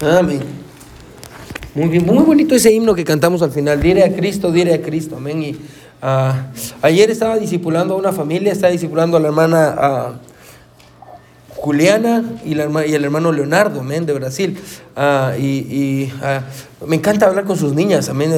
Amén. Muy bien, muy bonito ese himno que cantamos al final. Diré a Cristo, diré a Cristo. Amén. Y ah, ayer estaba discipulando a una familia, estaba discipulando a la hermana ah, Juliana y, la y el hermano Leonardo, amén, de Brasil. Ah, y y, ah, me encanta hablar con sus niñas, amén.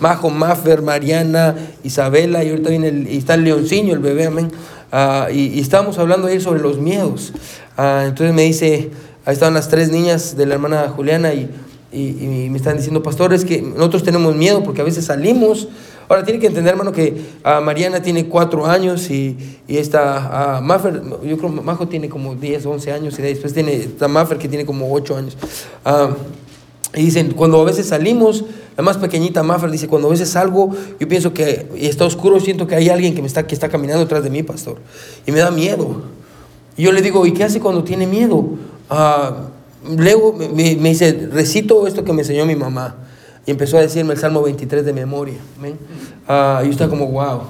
Majo, Maffer, Mariana, Isabela, y ahorita viene el, y está el leoncillo, el bebé, amén. Ah, y, y estábamos hablando ayer sobre los miedos. Ah, entonces me dice, ahí estaban las tres niñas de la hermana Juliana y, y, me están diciendo, pastor, es que nosotros tenemos miedo porque a veces salimos. Ahora tiene que entender, hermano, que ah, Mariana tiene cuatro años y, y esta ah, Maffer, yo creo Majo tiene como 10, 11 años y después tiene esta Maffer que tiene como 8 años. Ah, y dicen, cuando a veces salimos, la más pequeñita Maffer dice, cuando a veces salgo, yo pienso que está oscuro, siento que hay alguien que, está, que está caminando detrás de mí, pastor. Y me da miedo. Y yo le digo, ¿y qué hace cuando tiene miedo? Ah, leo, me, me dice, recito esto que me enseñó mi mamá. Y empezó a decirme el Salmo 23 de memoria. Ah, y estaba como, wow,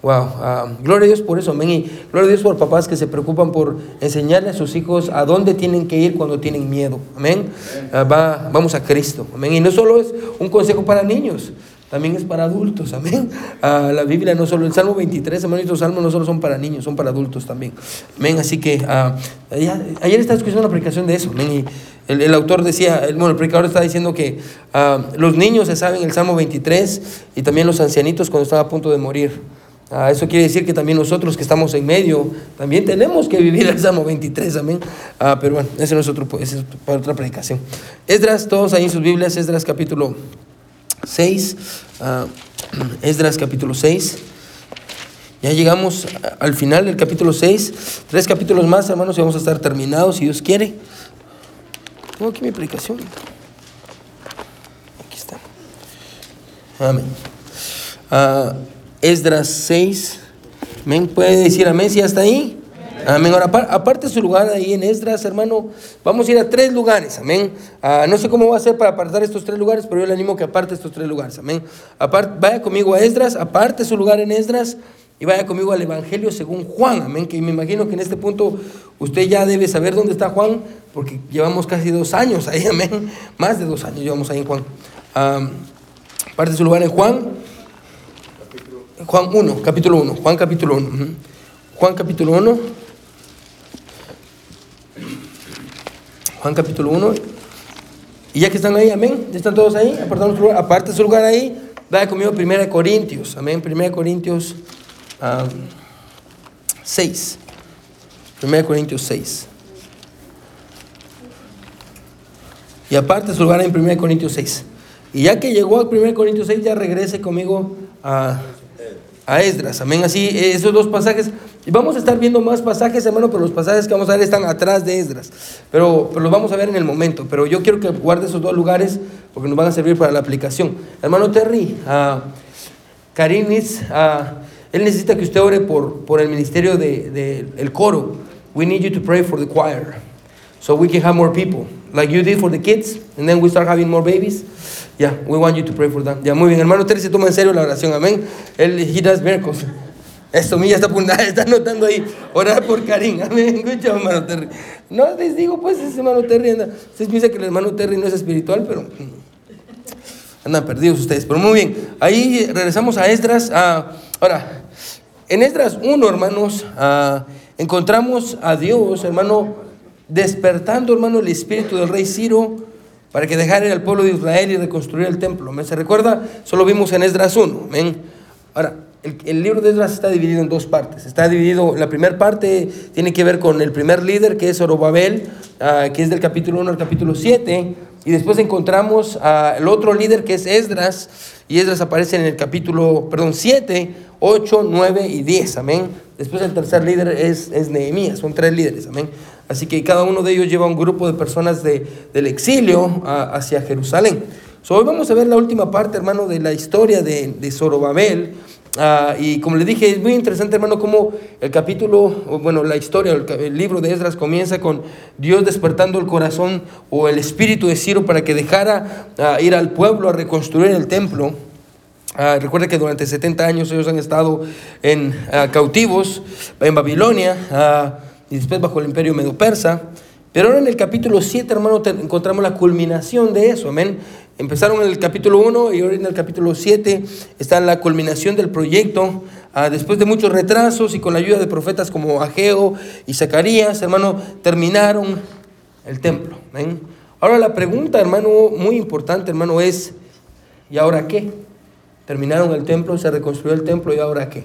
wow. ah, gloria a Dios por eso. Amén. Y gloria a Dios por papás que se preocupan por enseñarle a sus hijos a dónde tienen que ir cuando tienen miedo. Amén. Ah, va, vamos a Cristo. Amén. Y no solo es un consejo para niños. También es para adultos, amén. Ah, la Biblia no solo, el Salmo 23, hermano, estos salmos no solo son para niños, son para adultos también. Amén. Así que ah, ayer estaba escuchando una predicación de eso, amén. Y el, el autor decía, bueno, el predicador está diciendo que ah, los niños se saben el Salmo 23 y también los ancianitos cuando están a punto de morir. Ah, eso quiere decir que también nosotros que estamos en medio, también tenemos que vivir el Salmo 23, amén. Ah, pero bueno, ese no es otro, es para otra predicación. Esdras, todos ahí en sus Biblias, Esdras capítulo 6, ah, Esdras capítulo 6. Ya llegamos al final del capítulo 6. Tres capítulos más, hermanos, y vamos a estar terminados, si Dios quiere. Tengo aquí mi predicación. Aquí está. Amén. Ah, Esdras 6. Amén. ¿Puede decir amén si hasta ahí? Amén. Ahora, apar- aparte su lugar ahí en Esdras, hermano, vamos a ir a tres lugares. Amén. Ah, no sé cómo va a ser para apartar estos tres lugares, pero yo le animo que aparte estos tres lugares. Amén. Apar- vaya conmigo a Esdras, aparte su lugar en Esdras y vaya conmigo al Evangelio según Juan. Amén. Que me imagino que en este punto usted ya debe saber dónde está Juan, porque llevamos casi dos años ahí. Amén. Más de dos años llevamos ahí en Juan. Aparte su lugar en Juan. Juan 1, capítulo 1. Juan capítulo 1. ujú. Juan capítulo 1. Juan capítulo 1. Y ya que están ahí, amén. ¿Ya están todos ahí? Lugar. Aparte su lugar ahí. Vaya conmigo a 1 Corintios. Amén. 1 Corintios ah, 6. 1 Corintios 6. Y aparte su lugar en 1 Corintios 6. Y ya que llegó a 1 Corintios 6, ya regrese conmigo a, a Esdras. Amén. Así, esos dos pasajes. Y vamos a estar viendo más pasajes, hermano, pero los pasajes que vamos a ver están atrás de Esdras. Pero, pero los vamos a ver en el momento. Pero yo quiero que guarde esos dos lugares porque nos van a servir para la aplicación. Hermano Terry, ah, Karim needs, ah, él necesita que usted ore por, por el ministerio del de, el coro. We need you to pray for the choir. So we can have more people. Like you did for the kids. And then we start having more babies. Yeah, we want you to pray for that. Ya, muy bien. Hermano Terry se toma en serio la oración. Amén. Él, he does miracles. Esto, mía está apuntada, está anotando ahí. Orar por Karim. Amén. Job, hermano Terry. No les digo, pues, ese hermano Terry anda. Ustedes piensan que el hermano Terry no es espiritual, pero. mm, Andan perdidos ustedes, pero muy bien. Ahí regresamos a Esdras. ah, ahora, en Esdras 1, hermanos, encontramos a Dios, hermano, despertando, hermano, el espíritu del rey Ciro para que dejara al pueblo de Israel y reconstruir el templo. ¿Me se recuerda? Solo vimos en Esdras 1. amén. Ahora, el, el libro de Esdras está dividido en dos partes. Está dividido, la primera parte tiene que ver con el primer líder, que es Zorobabel, ah, que es del capítulo 1 al capítulo 7. Y después encontramos al otro líder, que es Esdras. Y Esdras aparece en el capítulo, perdón, 7, 8, 9 y 10. Amén. Después el tercer líder es, es Nehemías. Son tres líderes. Amén. Así que cada uno de ellos lleva un grupo de personas de, del exilio ah, hacia Jerusalén. So, hoy vamos a ver la última parte, hermano, de la historia de, de Zorobabel. Ah, y como le dije, es muy interesante, hermano, cómo el capítulo, bueno, la historia, el, el libro de Esdras comienza con Dios despertando el corazón o el espíritu de Ciro para que dejara ah, ir al pueblo a reconstruir el templo. Ah, recuerda que durante 70 años ellos han estado en cautivos en Babilonia y después bajo el imperio medo-persa. Pero ahora en el capítulo 7, hermano, encontramos la culminación de eso, amén. Empezaron en el capítulo 1 y ahora en el capítulo 7 está la culminación del proyecto. Ah, después de muchos retrasos y con la ayuda de profetas como Ageo y Zacarías, hermano, terminaron el templo. Ahora la pregunta, hermano, muy importante, hermano, es, ¿y ahora qué? Terminaron el templo, se reconstruyó el templo, ¿y ahora qué?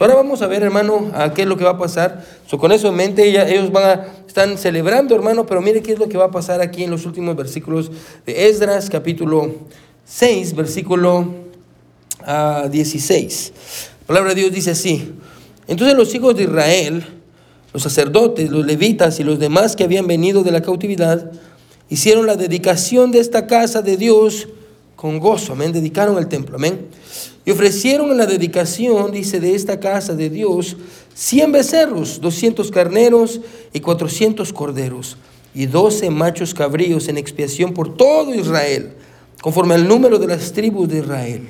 Ahora vamos a ver, hermano, a qué es lo que va a pasar. con eso en mente, ellos van a, están celebrando, hermano, pero mire qué es lo que va a pasar aquí en los últimos versículos de Esdras, capítulo 6, versículo 16. Ah, la palabra de Dios dice así. Entonces los hijos de Israel, los sacerdotes, los levitas y los demás que habían venido de la cautividad, hicieron la dedicación de esta casa de Dios con gozo, amén, dedicaron el templo, amén. Y ofrecieron en la dedicación, dice, de esta casa de Dios, 100 becerros, 200 carneros y 400 corderos, y 12 machos cabríos en expiación por todo Israel, conforme al número de las tribus de Israel.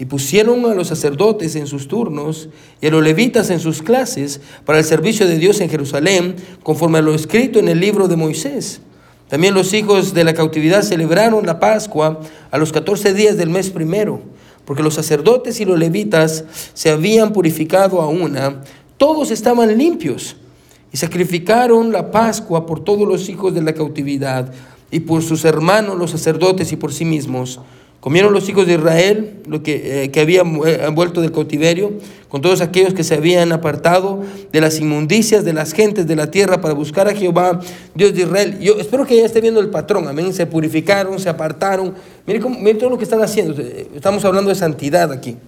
Y pusieron a los sacerdotes en sus turnos y a los levitas en sus clases para el servicio de Dios en Jerusalén, conforme a lo escrito en el libro de Moisés. También los hijos de la cautividad celebraron la Pascua a los 14 días del mes primero porque los sacerdotes y los levitas se habían purificado a una, todos estaban limpios y sacrificaron la Pascua por todos los hijos de la cautividad y por sus hermanos los sacerdotes y por sí mismos. Comieron los hijos de Israel lo que, eh, que habían eh, vuelto del cautiverio, con todos aquellos que se habían apartado de las inmundicias de las gentes de la tierra para buscar a Jehová, Dios de Israel. Yo espero que ya esté viendo el patrón, amén. Se purificaron, se apartaron. Miren, todo lo que están haciendo. Estamos hablando de santidad aquí.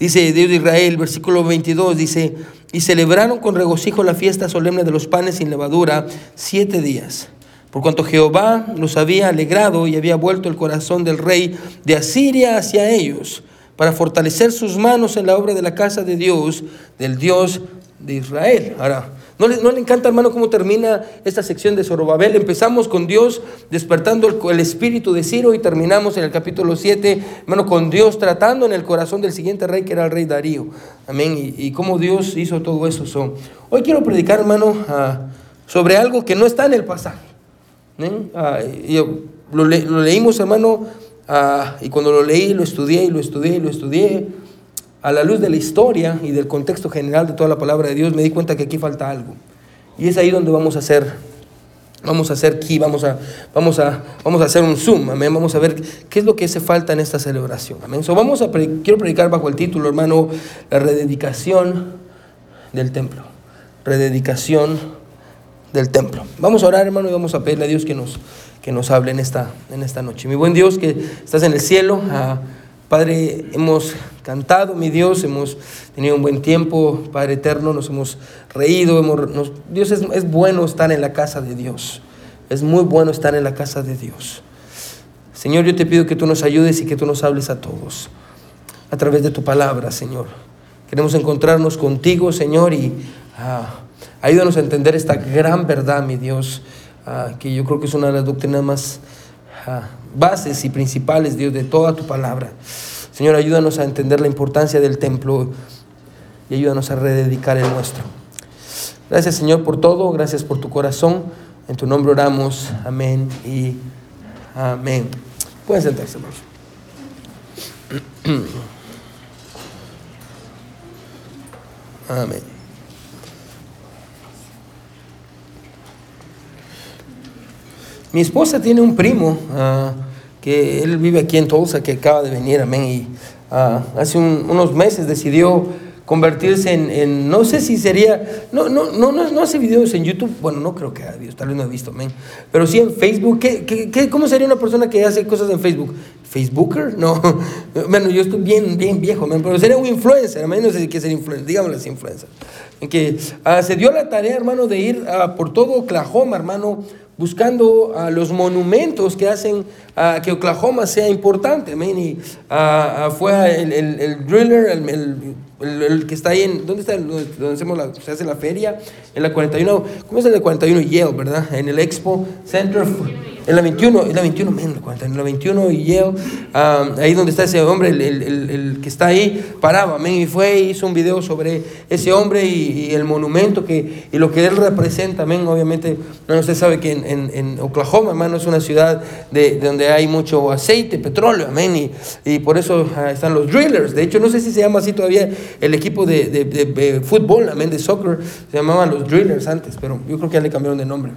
Dice Dios de Israel, versículo 22, dice, y celebraron con regocijo la fiesta solemne de los panes sin levadura siete días por cuanto Jehová los había alegrado y había vuelto el corazón del rey de Asiria hacia ellos, para fortalecer sus manos en la obra de la casa de Dios, del Dios de Israel. Ahora, ¿no le, encanta, hermano, cómo termina esta sección de Zorobabel? Empezamos con Dios despertando el, espíritu de Ciro y terminamos en el capítulo 7, hermano, con Dios tratando en el corazón del siguiente rey, que era el rey Darío. Amén. Y, cómo Dios hizo todo eso. hoy quiero predicar, hermano, ah, sobre algo que no está en el pasaje. ¿Eh? Ah, lo, leímos, hermano, ah, y cuando lo leí, lo estudié y lo estudié y lo estudié, a la luz de la historia y del contexto general de toda la palabra de Dios, me di cuenta que aquí falta algo. Y es ahí donde vamos a hacer, vamos a hacer aquí, vamos a, vamos a, vamos a hacer un zoom, amén. Vamos a ver qué es lo que hace falta en esta celebración, amén. vamos a, quiero predicar bajo el título, hermano, la rededicación del templo. Rededicación del templo. Vamos a orar, hermano, y vamos a pedirle a Dios que nos, que nos hable en esta, en esta noche. Mi buen Dios, que estás en el cielo. Ah, Padre, hemos cantado, mi Dios, hemos tenido un buen tiempo, Padre eterno, nos hemos reído. Hemos, Dios es, es bueno estar en la casa de Dios. Es muy bueno estar en la casa de Dios. Señor, yo te pido que tú nos ayudes y que tú nos hables a todos a través de tu palabra, Señor. Queremos encontrarnos contigo, Señor, y ah, Ayúdanos a entender esta gran verdad, mi Dios, ah, que yo creo que es una de las doctrinas más ah, bases y principales, Dios, de toda tu palabra. Señor, ayúdanos a entender la importancia del templo y ayúdanos a rededicar el nuestro. Gracias, Señor, por todo. Gracias por tu corazón. En tu nombre oramos. Amén y amén. Pueden sentarse, hermanos. Amén. Mi esposa tiene un primo ah, que él vive aquí en Tulsa, que acaba de venir, amén, y ah, hace unos meses decidió convertirse en, no sé si sería, no, no, no, no, hace videos en YouTube, bueno, no creo que haga videos, tal vez no he visto, amén, pero sí en Facebook, ¿Qué, qué, cómo sería una persona que hace cosas en Facebook? ¿Facebooker? No, bueno, yo estoy bien, bien viejo, amén, pero sería un influencer, amén, no sé qué es influencer, dígame así, influencer, en que ah, se dio la tarea, hermano, de ir por todo Oklahoma, hermano, buscando a los monumentos que hacen a que Oklahoma sea importante. Y fue el, el, driller, el, que está ahí en, ¿dónde está? Donde hacemos la, se hace la feria, en la 41, ¿cómo es el de 41? Yale, ¿verdad? En el Expo Center. En la 21, en la 21, men, en la 21 y Yale, ah, ahí donde está ese hombre, el, el, el, que está ahí, paraba, men, y fue, hizo un video sobre ese hombre y, el monumento que, y lo que él representa, men, obviamente, no, usted sabe que en, en, en Oklahoma, hermano, es una ciudad de, donde hay mucho aceite, petróleo, amén, y, y por eso ah, están los drillers, de hecho, no sé si se llama así todavía el equipo de, de, de fútbol, amén, de soccer, se llamaban los drillers antes, pero yo creo que ya le cambiaron de nombre.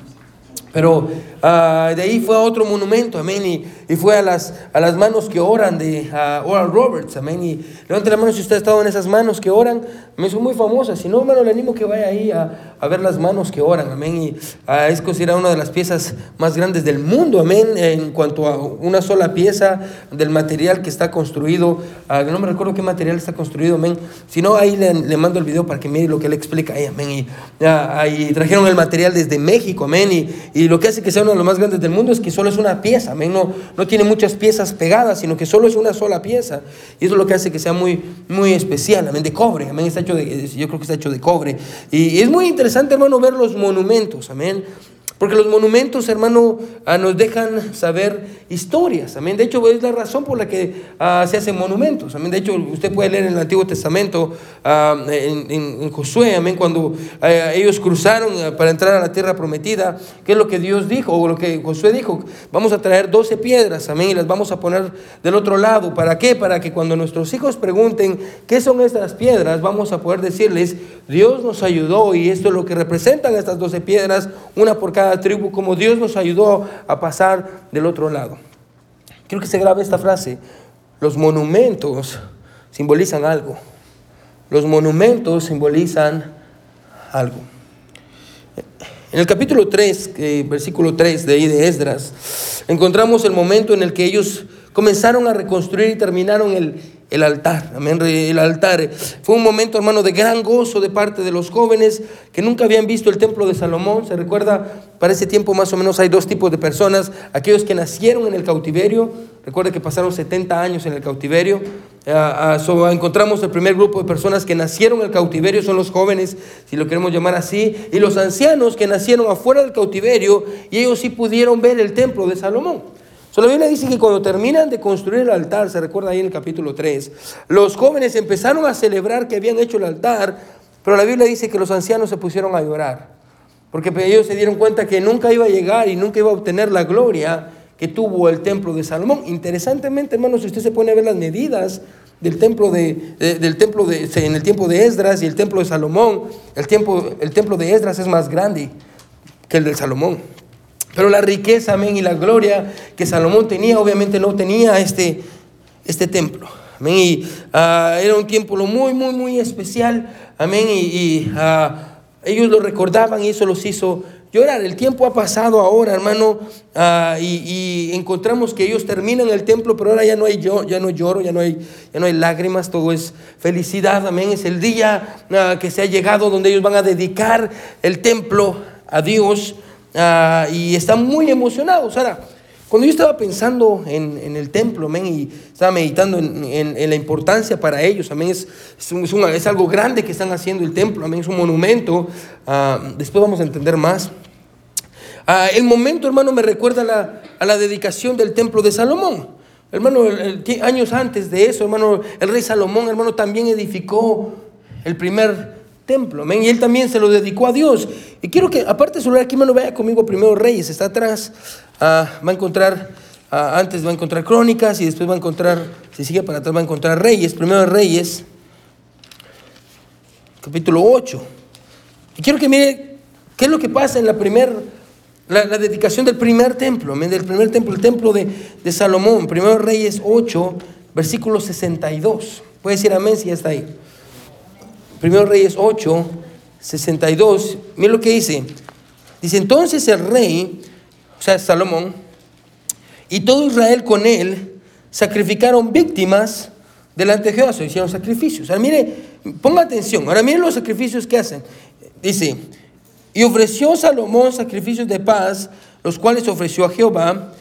Pero uh, de ahí fue a otro monumento, amén, y, y, fue a las, a las manos que oran de uh, Oral Roberts, amén, y levante la mano si usted ha estado en esas manos que oran, me son muy famosas, si no, hermano, le animo que vaya ahí a, a ver las manos que oran, amén, y uh, es considerada una de las piezas más grandes del mundo, amén, en cuanto a una sola pieza del material que está construido, no me recuerdo qué material está construido, amén, si no, ahí le, mando el video para que mire lo que le explica ahí, amén, y ahí trajeron el material desde México, amén, y, y lo que hace que sea uno de los más grandes del mundo es que solo es una pieza, amén. No, no tiene muchas piezas pegadas, sino que solo es una sola pieza. Y eso es lo que hace que sea muy, muy especial, amén, de cobre, amén. Está hecho de, yo creo que está hecho de cobre. Y, y es muy interesante, hermano, ver los monumentos, amén. Porque los monumentos, hermano, ah, nos dejan saber historias. Amén. De hecho, es la razón por la que ah, se hacen monumentos. Amén. De hecho, usted puede leer en el Antiguo Testamento, ah, en, Josué, amén, cuando ellos cruzaron para entrar a la tierra prometida, qué es lo que Dios dijo, o lo que Josué dijo. Vamos a traer 12 piedras, amén, y las vamos a poner del otro lado. ¿Para qué? Para que cuando nuestros hijos pregunten qué son estas piedras, vamos a poder decirles, Dios nos ayudó y esto es lo que representan estas 12 piedras, una por cada tribu, como Dios nos ayudó a pasar del otro lado. Quiero que se grabe esta frase. Los monumentos simbolizan algo. Los monumentos simbolizan algo. En el capítulo 3, versículo 3 de ahí de Esdras, encontramos el momento en el que ellos comenzaron a reconstruir y terminaron el, el altar, amén, el altar. Fue un momento, hermano, de gran gozo de parte de los jóvenes que nunca habían visto el templo de Salomón. Se recuerda, para ese tiempo más o menos hay dos tipos de personas, aquellos que nacieron en el cautiverio, recuerda que pasaron 70 años en el cautiverio. Ah, ah, encontramos el primer grupo de personas que nacieron en el cautiverio, son los jóvenes, si lo queremos llamar así, y los ancianos que nacieron afuera del cautiverio, y ellos sí pudieron ver el templo de Salomón la Biblia dice que cuando terminan de construir el altar, se recuerda ahí en el capítulo 3, los jóvenes empezaron a celebrar que habían hecho el altar, pero la Biblia dice que los ancianos se pusieron a llorar, porque ellos se dieron cuenta que nunca iba a llegar y nunca iba a obtener la gloria que tuvo el templo de Salomón. Interesantemente, hermanos, si usted se pone a ver las medidas del templo de, del templo de, en el tiempo de Esdras y el templo de Salomón, el, tiempo, el templo de Esdras es más grande que el de Salomón. Pero la riqueza, amén, y la gloria que Salomón tenía, obviamente no tenía este, este templo. Amén. Y ah, era un tiempo muy, muy, muy especial. Amén. Y, ah, ellos lo recordaban y eso los hizo llorar. El tiempo ha pasado ahora, hermano, ah, y, encontramos que ellos terminan el templo, pero ahora ya no hay yo, ya no lloro, ya no hay, ya no hay lágrimas, todo es felicidad. Amén. Es el día que se ha llegado donde ellos van a dedicar el templo a Dios. Ah, y están muy emocionados. Ahora, cuando yo estaba pensando en, el templo, amén, y estaba meditando en, la importancia para ellos, amén, es, es, algo grande que están haciendo el templo, amén, es un monumento. Ah, después vamos a entender más. Ah, el momento, hermano, me recuerda a la, a la dedicación del templo de Salomón. Hermano, años antes de eso, hermano, el rey Salomón, hermano, también edificó el primer templo. Amén. Y él también se lo dedicó a Dios. Y quiero que, aparte de celular, aquí, hermano, vaya conmigo primero Reyes, está atrás. Ah, va a encontrar, ah, antes va a encontrar Crónicas y después va a encontrar, si sigue para atrás, va a encontrar Reyes. Primero Reyes, capítulo 8. Y quiero que mire qué es lo que pasa en la primera, la, dedicación del primer templo, del primer templo, el templo de, de Salomón. Primero Reyes 8, versículo 62. Puede decir amén si ya está ahí. Primero Reyes 8, 62. Mira lo que dice. Dice, entonces el rey, o sea, Salomón, y todo Israel con él, sacrificaron víctimas delante de Jehová, se hicieron sacrificios. Ahora mire, ponga atención, ahora mire los sacrificios que hacen. Dice, y ofreció Salomón sacrificios de paz, los cuales ofreció a Jehová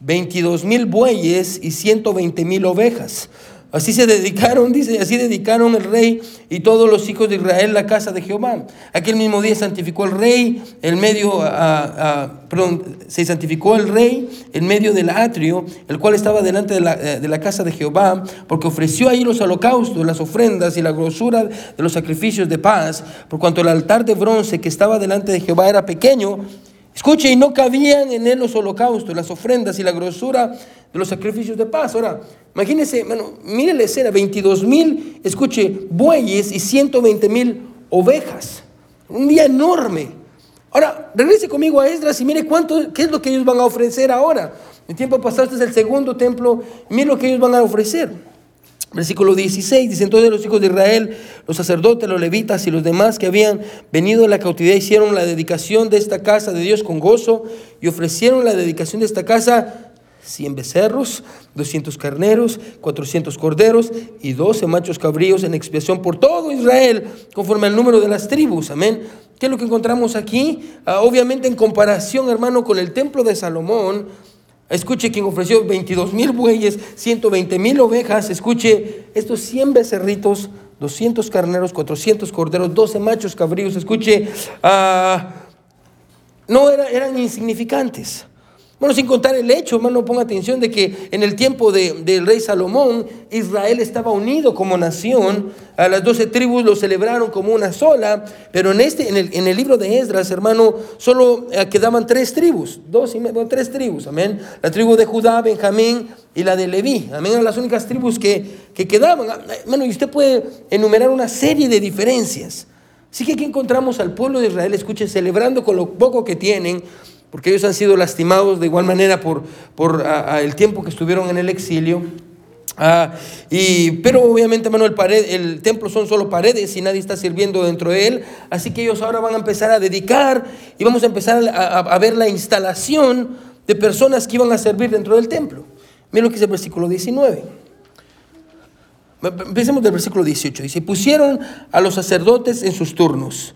22 mil bueyes y 120 mil ovejas Así se dedicaron, dice, así dedicaron el rey y todos los hijos de Israel la casa de Jehová. Aquel mismo día santificó el rey, el medio, perdón, se santificó el rey en medio del atrio, el cual estaba delante de la, eh, de la, casa de Jehová, porque ofreció ahí los holocaustos, las ofrendas y la grosura de los sacrificios de paz, por cuanto el altar de bronce que estaba delante de Jehová era pequeño. Escuche, y no cabían en él los holocaustos, las ofrendas y la grosura de los sacrificios de paz. Ahora, imagínense, bueno, mire la escena, 22 mil, escuche, bueyes y 120 mil ovejas. Un día enorme. Ahora, regrese conmigo a Esdras y mire cuánto, qué es lo que ellos van a ofrecer ahora. El tiempo pasado, este es el segundo templo, mire lo que ellos van a ofrecer. Versículo 16, dice entonces los hijos de Israel, los sacerdotes, los levitas y los demás que habían venido de la cautividad hicieron la dedicación de esta casa de Dios con gozo y ofrecieron la dedicación de esta casa 100 becerros, 200 carneros, 400 corderos y 12 machos cabríos en expiación por todo Israel, conforme al número de las tribus. Amén. ¿Qué es lo que encontramos aquí? Ah, obviamente en comparación, hermano, con el templo de Salomón, escuche quien ofreció 22 mil bueyes, 120 mil ovejas, escuche estos 100 becerritos, 200 carneros, 400 corderos, 12 machos cabríos, escuche, ah, no eran insignificantes. Bueno, sin contar el hecho, hermano, ponga atención de que en el tiempo del rey Salomón, Israel estaba unido como nación, a las doce tribus lo celebraron como una sola, pero en, este, en, el, en el libro de Esdras, hermano, solo eh, quedaban tres tribus, dos y medio, tres tribus, amén. La tribu de Judá, Benjamín y la de Leví, amén, eran las únicas tribus que, que quedaban. Hermano, y usted puede enumerar una serie de diferencias. Así que aquí encontramos al pueblo de Israel, escuche, celebrando con lo poco que tienen, porque ellos han sido lastimados de igual manera por, por el tiempo que estuvieron en el exilio. Ah, y, pero obviamente, hermano, el, pared, el templo son solo paredes y nadie está sirviendo dentro de él. Así que ellos ahora van a empezar a dedicar y vamos a empezar a, ver la instalación de personas que iban a servir dentro del templo. Miren lo que dice el versículo 19. Empecemos del versículo 18. Dice, pusieron a los sacerdotes en sus turnos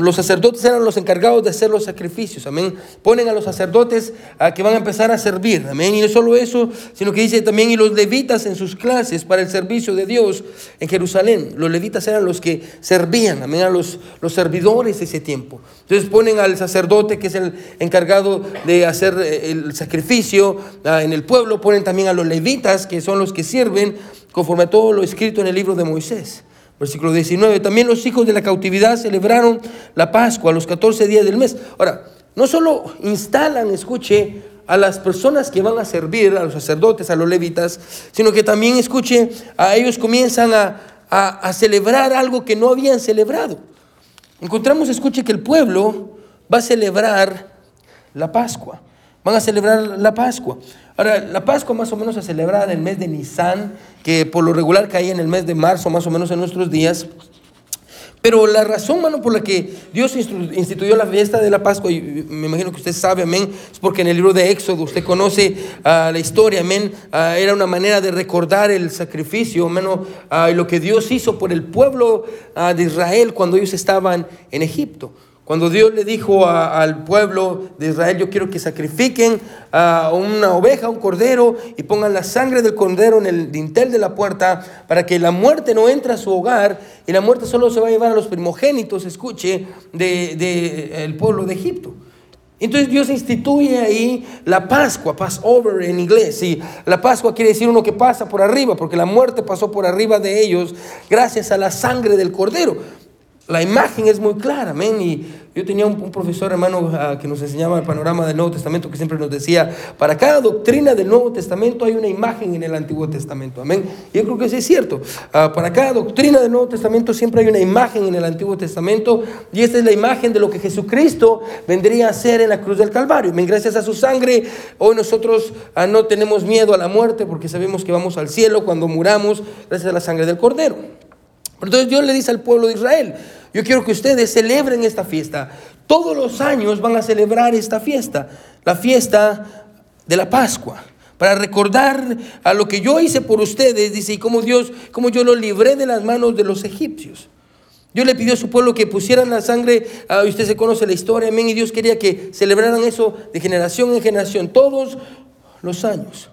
los sacerdotes eran los encargados de hacer los sacrificios, amén. Ponen a los sacerdotes a que van a empezar a servir, amén. Y no solo eso, sino que dice también, y los levitas en sus clases para el servicio de Dios en Jerusalén. Los levitas eran los que servían, amén, a los, los servidores de ese tiempo. Entonces ponen al sacerdote que es el encargado de hacer eh, el sacrificio ah, en el pueblo, ponen también a los levitas que son los que sirven conforme a todo lo escrito en el libro de Moisés. Versículo 19. También los hijos de la cautividad celebraron la Pascua a los 14 días del mes. Ahora, no solo instalan, escuche, a las personas que van a servir, a los sacerdotes, a los levitas, sino que también, escuche, a ellos comienzan a, a celebrar algo que no habían celebrado. Encontramos, escuche, que el pueblo va a celebrar la Pascua. Van a celebrar la Pascua. Ahora, la Pascua más o menos se celebra en el mes de Nisan, que por lo regular caía en el mes de marzo, más o menos en nuestros días. Pero la razón, mano, por la que Dios instituyó la fiesta de la Pascua, y me imagino que usted sabe, amén, es porque en el libro de Éxodo usted conoce ah, la historia, amén, ah, era una manera de recordar el sacrificio, amén, uh, y lo que Dios hizo por el pueblo de Israel cuando ellos estaban en Egipto. Cuando Dios le dijo al pueblo de Israel, yo quiero que sacrifiquen a una oveja, un cordero, y pongan la sangre del cordero en el dintel de la puerta, para que la muerte no entre a su hogar, y la muerte solo se va a llevar a los primogénitos, escuche, del de, el pueblo de Egipto. Entonces Dios instituye ahí la Pascua, Passover en inglés. Y la Pascua quiere decir uno que pasa por arriba, porque la muerte pasó por arriba de ellos gracias a la sangre del cordero la imagen es muy clara, amén. Y yo tenía un, profesor, hermano, ah, que nos enseñaba el panorama del Nuevo Testamento, que siempre nos decía, para cada doctrina del Nuevo Testamento hay una imagen en el Antiguo Testamento, amén. Y yo creo que sí es cierto. Ah, para cada doctrina del Nuevo Testamento siempre hay una imagen en el Antiguo Testamento, y esta es la imagen de lo que Jesucristo vendría a hacer en la cruz del Calvario. Amén. Gracias a su sangre, hoy nosotros ah, no tenemos miedo a la muerte, porque sabemos que vamos al cielo cuando muramos, gracias a la sangre del Cordero. Entonces Dios le dice al pueblo de Israel, yo quiero que ustedes celebren esta fiesta. Todos los años van a celebrar esta fiesta, la fiesta de la Pascua, para recordar a lo que yo hice por ustedes, dice, y cómo Dios, cómo yo lo libré de las manos de los egipcios. Dios le pidió a su pueblo que pusieran la sangre, uh, usted se conoce la historia, amén, y Dios quería que celebraran eso de generación en generación, todos los años.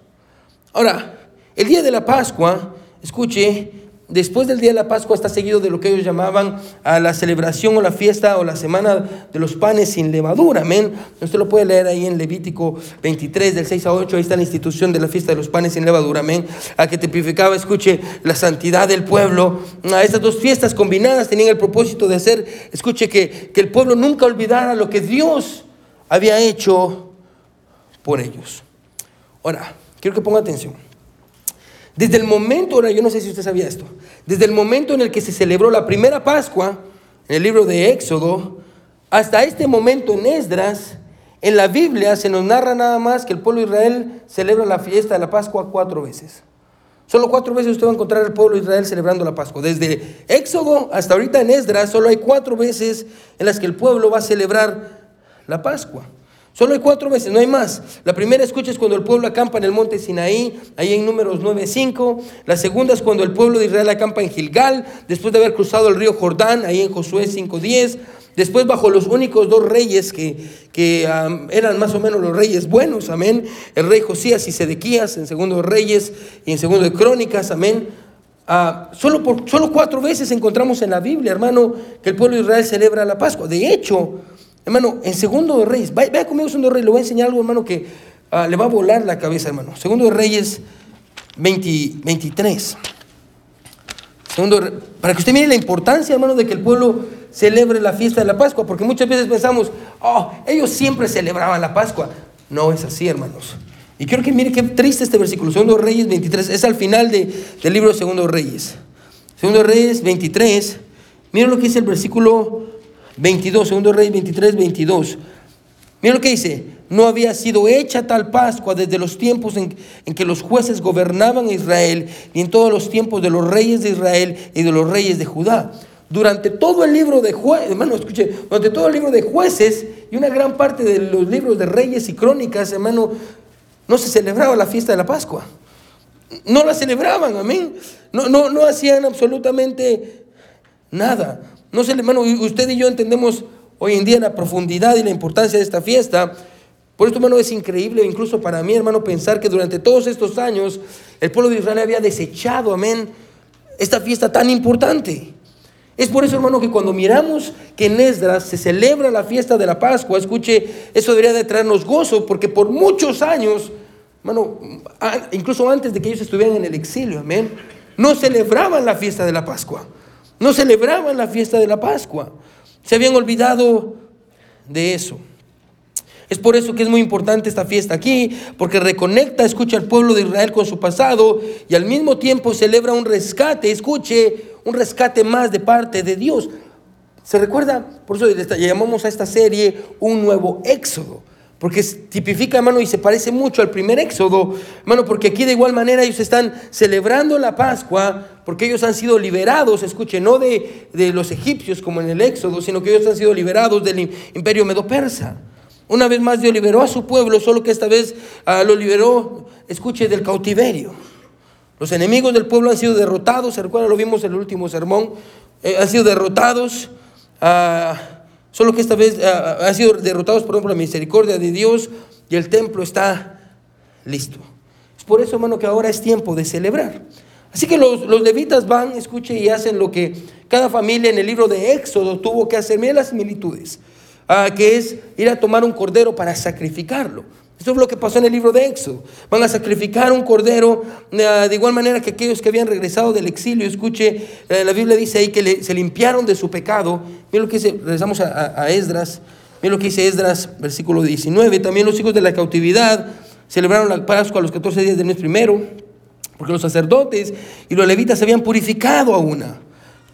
Ahora, el día de la Pascua escuche, después del día de la Pascua está seguido de lo que ellos llamaban a la celebración o la fiesta o la semana de los panes sin levadura. Amén. Usted lo puede leer ahí en Levítico 23, del 6 a 8. Ahí está la institución de la fiesta de los panes sin levadura. Amén. A que tipificaba, escuche, la santidad del pueblo. A estas dos fiestas combinadas tenían el propósito de hacer, escuche, que, que el pueblo nunca olvidara lo que Dios había hecho por ellos. Ahora, quiero que ponga atención. Desde el momento, ahora yo no sé si usted sabía esto, desde el momento en el que se celebró la primera Pascua, en el libro de Éxodo, hasta este momento en Esdras, en la Biblia se nos narra nada más que el pueblo Israel celebra la fiesta de la Pascua cuatro veces. Solo cuatro veces usted va a encontrar al pueblo Israel celebrando la Pascua. Desde Éxodo hasta ahorita en Esdras, solo hay cuatro veces en las que el pueblo va a celebrar la Pascua. Solo hay cuatro veces, no hay más. La primera escucha es cuando el pueblo acampa en el monte Sinaí, ahí en números 9.5. La segunda es cuando el pueblo de Israel acampa en Gilgal, después de haber cruzado el río Jordán, ahí en Josué 5.10. Después bajo los únicos dos reyes que, que eran más o menos los reyes buenos, amén. El rey Josías y Sedequías en segundo de Reyes y en segundo de Crónicas, amén. Ah, solo, por, solo cuatro veces encontramos en la Biblia, hermano, que el pueblo de Israel celebra la Pascua. De hecho, Hermano, en Segundo de Reyes, vaya, conmigo Segundo de Reyes, le voy a enseñar algo, hermano, que ah, le va a volar la cabeza, hermano. Segundo de Reyes 23. Segundo, para que usted mire la importancia, hermano, de que el pueblo celebre la fiesta de la Pascua, porque muchas veces pensamos, oh, ellos siempre celebraban la Pascua. No es así, hermanos. Y quiero que mire qué triste este versículo, Segundo Reyes 23, es al final de, del libro de Segundo Reyes. Segundo Reyes 23, mire lo que dice el versículo 22, segundo rey 23, 22. Mira lo que dice, no había sido hecha tal Pascua desde los tiempos en, que los jueces gobernaban Israel, ni en todos los tiempos de los reyes de Israel y de los reyes de Judá. Durante todo el libro de jueces, hermano, escuche, durante todo el libro de jueces y una gran parte de los libros de reyes y crónicas, hermano, no se celebraba la fiesta de la Pascua. No la celebraban, amén. No, no, no hacían absolutamente nada. No sé, hermano, usted y yo entendemos hoy en día la profundidad y la importancia de esta fiesta. Por esto, hermano, es increíble, incluso para mí, hermano, pensar que durante todos estos años el pueblo de Israel había desechado, amén, esta fiesta tan importante. Es por eso, hermano, que cuando miramos que en Esdras se celebra la fiesta de la Pascua, escuche, eso debería de traernos gozo, porque por muchos años, hermano, incluso antes de que ellos estuvieran en el exilio, amén, no celebraban la fiesta de la Pascua. No celebraban la fiesta de la Pascua. Se habían olvidado de eso. Es por eso que es muy importante esta fiesta aquí, porque reconecta, escucha al pueblo de Israel con su pasado y al mismo tiempo celebra un rescate, escuche, un rescate más de parte de Dios. ¿Se recuerda? Por eso llamamos a esta serie un nuevo éxodo. Porque tipifica, hermano, y se parece mucho al primer éxodo, hermano, porque aquí de igual manera ellos están celebrando la Pascua, porque ellos han sido liberados, escuche, no de, los egipcios como en el éxodo, sino que ellos han sido liberados del imperio medo-persa. Una vez más Dios liberó a su pueblo, solo que esta vez ah, lo liberó, escuche, del cautiverio. Los enemigos del pueblo han sido derrotados, se recuerda, lo vimos en el último sermón, eh, han sido derrotados. Uh, Solo que esta vez ah, ah, han sido derrotados por la misericordia de Dios y el templo está listo. Es por eso, hermano, que ahora es tiempo de celebrar. Así que los, levitas van, escuchen y hacen lo que cada familia en el libro de Éxodo tuvo que hacer. Miren las similitudes, ah, que es ir a tomar un cordero para sacrificarlo. Eso es lo que pasó en el libro de Éxodo. Van a sacrificar un cordero eh, de igual manera que aquellos que habían regresado del exilio. Escuche, eh, la Biblia dice ahí que se limpiaron de su pecado. Miren lo que dice, regresamos a, Esdras. Miren lo que dice Esdras, versículo 19. También los hijos de la cautividad celebraron la Pascua a los 14 días del mes primero, porque los sacerdotes y los levitas se habían purificado a una.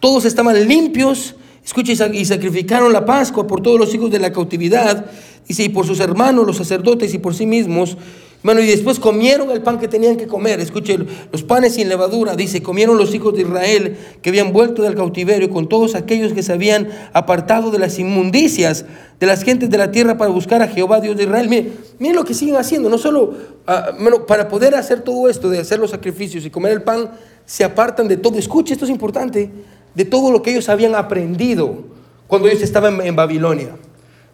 Todos estaban limpios Escucha, y sacrificaron la Pascua por todos los hijos de la cautividad, dice, y por sus hermanos, los sacerdotes, y por sí mismos. Bueno, y después comieron el pan que tenían que comer. Escuche, los panes sin levadura, dice, comieron los hijos de Israel que habían vuelto del cautiverio, con todos aquellos que se habían apartado de las inmundicias de las gentes de la tierra para buscar a Jehová, Dios de Israel. Miren, lo que siguen haciendo, no solo ah, para poder hacer todo esto, de hacer los sacrificios y comer el pan, se apartan de todo. Escuche, esto es importante de todo lo que ellos habían aprendido cuando ellos estaban en, Babilonia.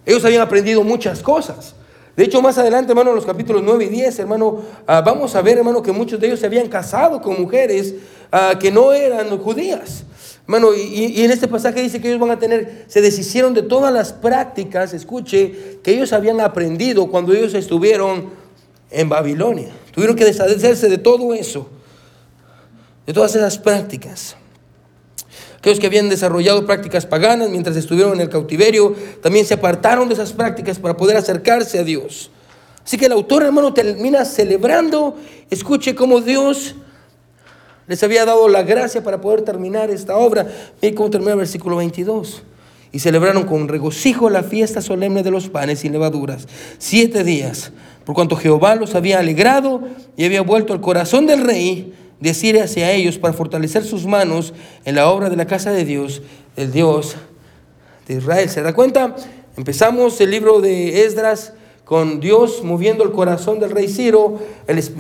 Ellos habían aprendido muchas cosas. De hecho, más adelante, hermano, en los capítulos 9 y 10, hermano, ah, vamos a ver, hermano, que muchos de ellos se habían casado con mujeres ah, que no eran judías. Hermano, y, y, en este pasaje dice que ellos van a tener, se deshicieron de todas las prácticas, escuche, que ellos habían aprendido cuando ellos estuvieron en Babilonia. Tuvieron que deshacerse de todo eso, de todas esas prácticas. Aquellos que habían desarrollado prácticas paganas mientras estuvieron en el cautiverio, también se apartaron de esas prácticas para poder acercarse a Dios. Así que el autor, hermano, termina celebrando, escuche cómo Dios les había dado la gracia para poder terminar esta obra. Mire cómo termina el versículo 22. Y celebraron con regocijo la fiesta solemne de los panes y levaduras, siete días, por cuanto Jehová los había alegrado y había vuelto al corazón del rey decir hacia ellos para fortalecer sus manos en la obra de la casa de Dios, el Dios de Israel. ¿Se da cuenta? Empezamos el libro de Esdras con Dios moviendo el corazón del rey Ciro,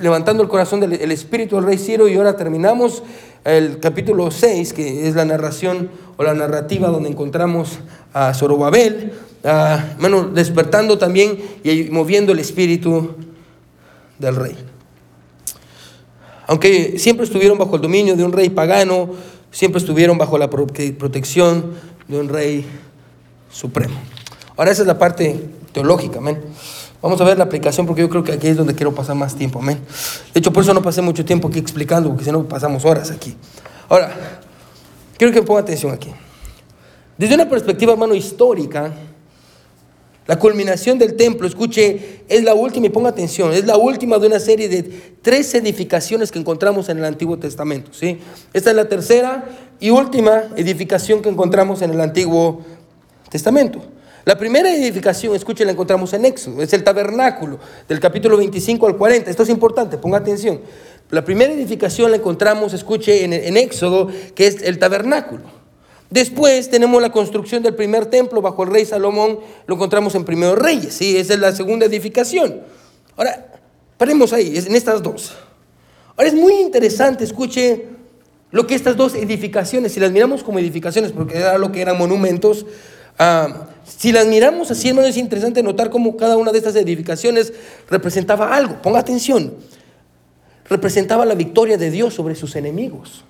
levantando el corazón del espíritu del rey Ciro y ahora terminamos el capítulo 6, que es la narración o la narrativa donde encontramos a Zorobabel, bueno, despertando también y moviendo el espíritu del rey. Aunque siempre estuvieron bajo el dominio de un rey pagano, siempre estuvieron bajo la protección de un rey supremo. Ahora esa es la parte teológica, amén. Vamos a ver la aplicación porque yo creo que aquí es donde quiero pasar más tiempo, amén. De hecho, por eso no pasé mucho tiempo aquí explicando, porque si no pasamos horas aquí. Ahora, quiero que ponga atención aquí. Desde una perspectiva, hermano, histórica, la culminación del templo, escuche, es la última, y ponga atención, es la última de una serie de tres edificaciones que encontramos en el Antiguo Testamento. ¿sí? Esta es la tercera y última edificación que encontramos en el Antiguo Testamento. La primera edificación, escuche, la encontramos en Éxodo, es el tabernáculo, del capítulo 25 al 40. Esto es importante, ponga atención. La primera edificación la encontramos, escuche, en, en Éxodo, que es el tabernáculo. Después tenemos la construcción del primer templo bajo el rey Salomón, lo encontramos en Primero Reyes, ¿sí? esa es la segunda edificación. Ahora, paremos ahí, en estas dos. Ahora es muy interesante, escuche, lo que estas dos edificaciones, si las miramos como edificaciones, porque era lo que eran monumentos, ah, si las miramos así, hermano, es interesante notar cómo cada una de estas edificaciones representaba algo. Ponga atención, representaba la victoria de Dios sobre sus enemigos.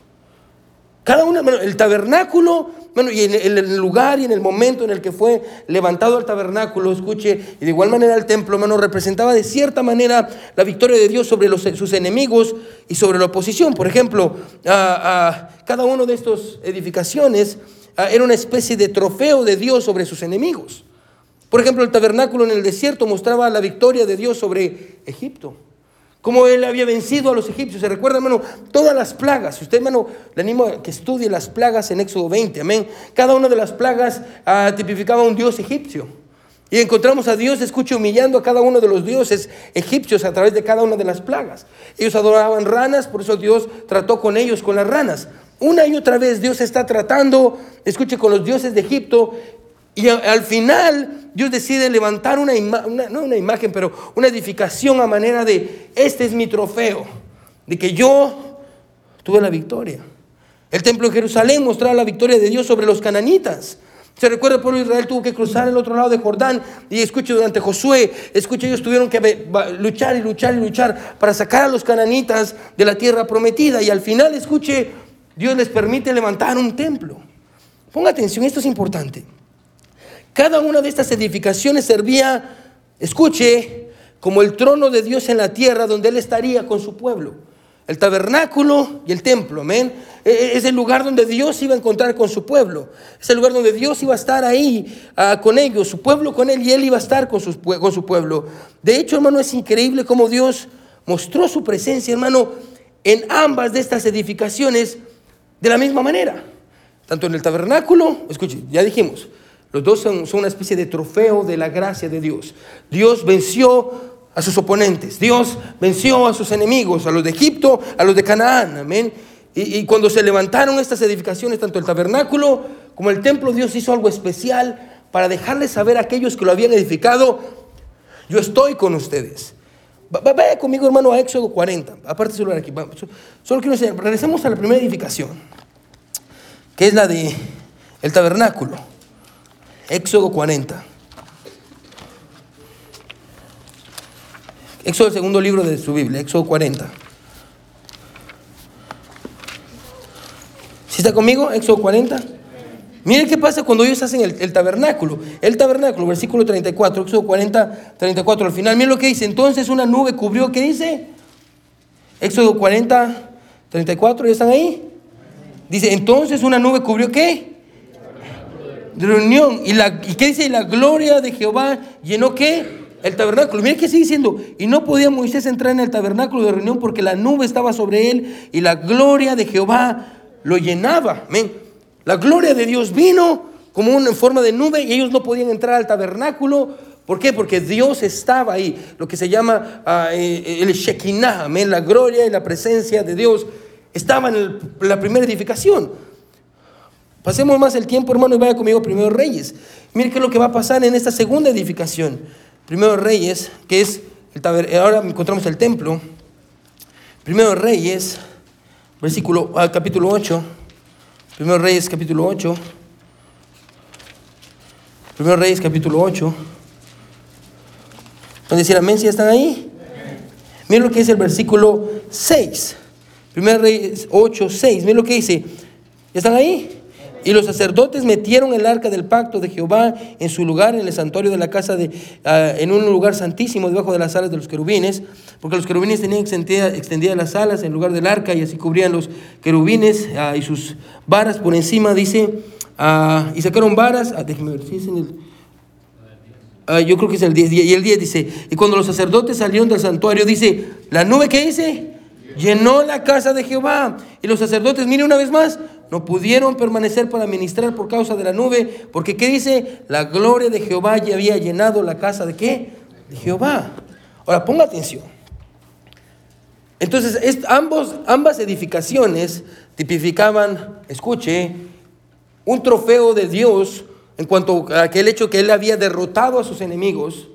Cada una, el tabernáculo, bueno, y en el lugar y en el momento en el que fue levantado el tabernáculo, escuche, y de igual manera el templo, hermano, representaba de cierta manera la victoria de Dios sobre sus enemigos y sobre la oposición. Por ejemplo, a, cada una de estas edificaciones era una especie de trofeo de Dios sobre sus enemigos. Por ejemplo, el tabernáculo en el desierto mostraba la victoria de Dios sobre Egipto cómo él había vencido a los egipcios. Se recuerda, hermano, todas las plagas. Usted, hermano, le animo a que estudie las plagas en Éxodo 20, amén. Cada una de las plagas ah, tipificaba a un dios egipcio. Y encontramos a Dios, escuche, humillando a cada uno de los dioses egipcios a través de cada una de las plagas. Ellos adoraban ranas, por eso Dios trató con ellos, con las ranas. Una y otra vez Dios está tratando, escuche, con los dioses de Egipto y al final Dios decide levantar una, no una imagen, pero una edificación a manera de, este es mi trofeo, de que yo tuve la victoria. El templo de Jerusalén mostraba la victoria de Dios sobre los cananitas. Se recuerda el pueblo de Israel tuvo que cruzar el otro lado de Jordán y escuche durante Josué, escuche ellos tuvieron que luchar y luchar y luchar para sacar a los cananitas de la tierra prometida y al final escuche Dios les permite levantar un templo. Ponga atención, esto es importante. Cada una de estas edificaciones servía, escuche, como el trono de Dios en la tierra donde Él estaría con su pueblo. El tabernáculo y el templo, amén. E, e, es el lugar donde Dios iba a encontrar con su pueblo. Es el lugar donde Dios iba a estar ahí ah, con ellos, su pueblo con Él y Él iba a estar con, con su pueblo. De hecho, hermano, es increíble cómo Dios mostró su presencia, hermano, en ambas de estas edificaciones de la misma manera. Tanto en el tabernáculo, escuche, ya dijimos, los dos son, una especie de trofeo de la gracia de Dios. Dios venció a sus oponentes. Dios venció a sus enemigos, a los de Egipto, a los de Canaán. Amén. Y, cuando se levantaron estas edificaciones, tanto el tabernáculo como el templo, Dios hizo algo especial para dejarles saber a aquellos que lo habían edificado, yo estoy con ustedes. Vaya conmigo, hermano, a Éxodo 40. Aparte, solo aquí. Solo quiero decir, regresemos a la primera edificación, que es la de el tabernáculo. Éxodo 40. Éxodo, el segundo libro de su Biblia, Éxodo 40. está conmigo? Éxodo 40. Miren qué pasa cuando ellos hacen el, el, tabernáculo. El tabernáculo, versículo 34, Éxodo 40, 34 al final. Miren lo que dice. Entonces una nube cubrió, ¿qué dice? Éxodo 40, 34, ¿ya están ahí? Dice, entonces una nube cubrió qué? Reunión. ¿Y, la, ¿Y qué dice? Y la gloria de Jehová llenó qué? El tabernáculo. Miren qué sigue diciendo. Y no podía Moisés entrar en el tabernáculo de reunión porque la nube estaba sobre él y la gloria de Jehová lo llenaba. Amén. La gloria de Dios vino como una en forma de nube y ellos no podían entrar al tabernáculo. ¿Por qué? Porque Dios estaba ahí, lo que se llama uh, el Shekinah, amén, la gloria y la presencia de Dios estaba en, la primera edificación. Pasemos más el tiempo, hermano, y vaya conmigo Primero Reyes. Mire qué es lo que va a pasar en esta segunda edificación. Primero Reyes, que es el taber ahora encontramos el templo. Primero Reyes, versículo, ah, capítulo 8. Primero Reyes, capítulo 8. Primero Reyes, capítulo 8. ¿Pueden decir amén si están ahí? Miren lo que es el versículo 6. Primero Reyes 8, 6. Miren lo que dice. ¿Están ahí? Y los sacerdotes metieron el arca del pacto de Jehová en su lugar, en el santuario de la casa, de, uh, en un lugar santísimo, debajo de las alas de los querubines, porque los querubines tenían extendidas, las alas en lugar del arca y así cubrían los querubines uh, y sus varas por encima, dice, uh, y sacaron varas, déjenme ver si es en el... yo creo que es el 10, y el 10 dice, y cuando los sacerdotes salieron del santuario, dice, la nube que dice, llenó la casa de Jehová. Y los sacerdotes, mire una vez más, no pudieron permanecer para ministrar por causa de la nube, porque ¿qué dice? La gloria de Jehová ya había llenado la casa de qué? De Jehová. Ahora, ponga atención. Entonces, ambos, ambas edificaciones tipificaban, escuche, un trofeo de Dios en cuanto a aquel hecho que él había derrotado a sus enemigos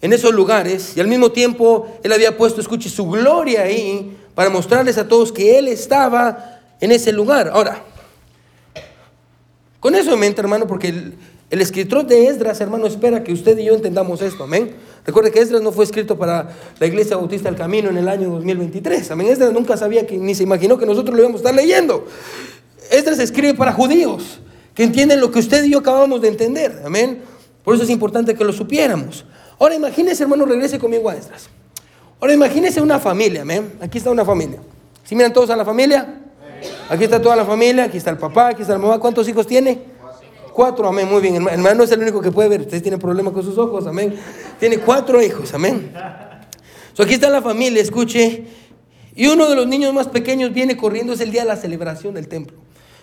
en esos lugares y al mismo tiempo él había puesto, escuche, su gloria ahí para mostrarles a todos que él estaba en ese lugar. Ahora, con eso en mente, hermano, porque el, el, escritor de Esdras, hermano, espera que usted y yo entendamos esto, amén. Recuerde que Esdras no fue escrito para la Iglesia Bautista del Camino en el año 2023, amén. Esdras nunca sabía que, ni se imaginó que nosotros lo íbamos a estar leyendo. Esdras escribe para judíos, que entienden lo que usted y yo acabamos de entender, amén. Por eso es importante que lo supiéramos. Ahora imagínese, hermano, regrese conmigo a Esdras. Ahora imagínese una familia, amén. Aquí está una familia. ¿Sí miran todos a la familia? Aquí está toda la familia, aquí está el papá, aquí está la mamá. ¿Cuántos hijos tiene? Cuatro, amén, muy bien. Hermano no es el único que puede ver, usted tiene problemas con sus ojos, amén. Tiene cuatro hijos, amén. So, aquí está la familia, escuche. Y uno de los niños más pequeños viene corriendo, es el día de la celebración del templo.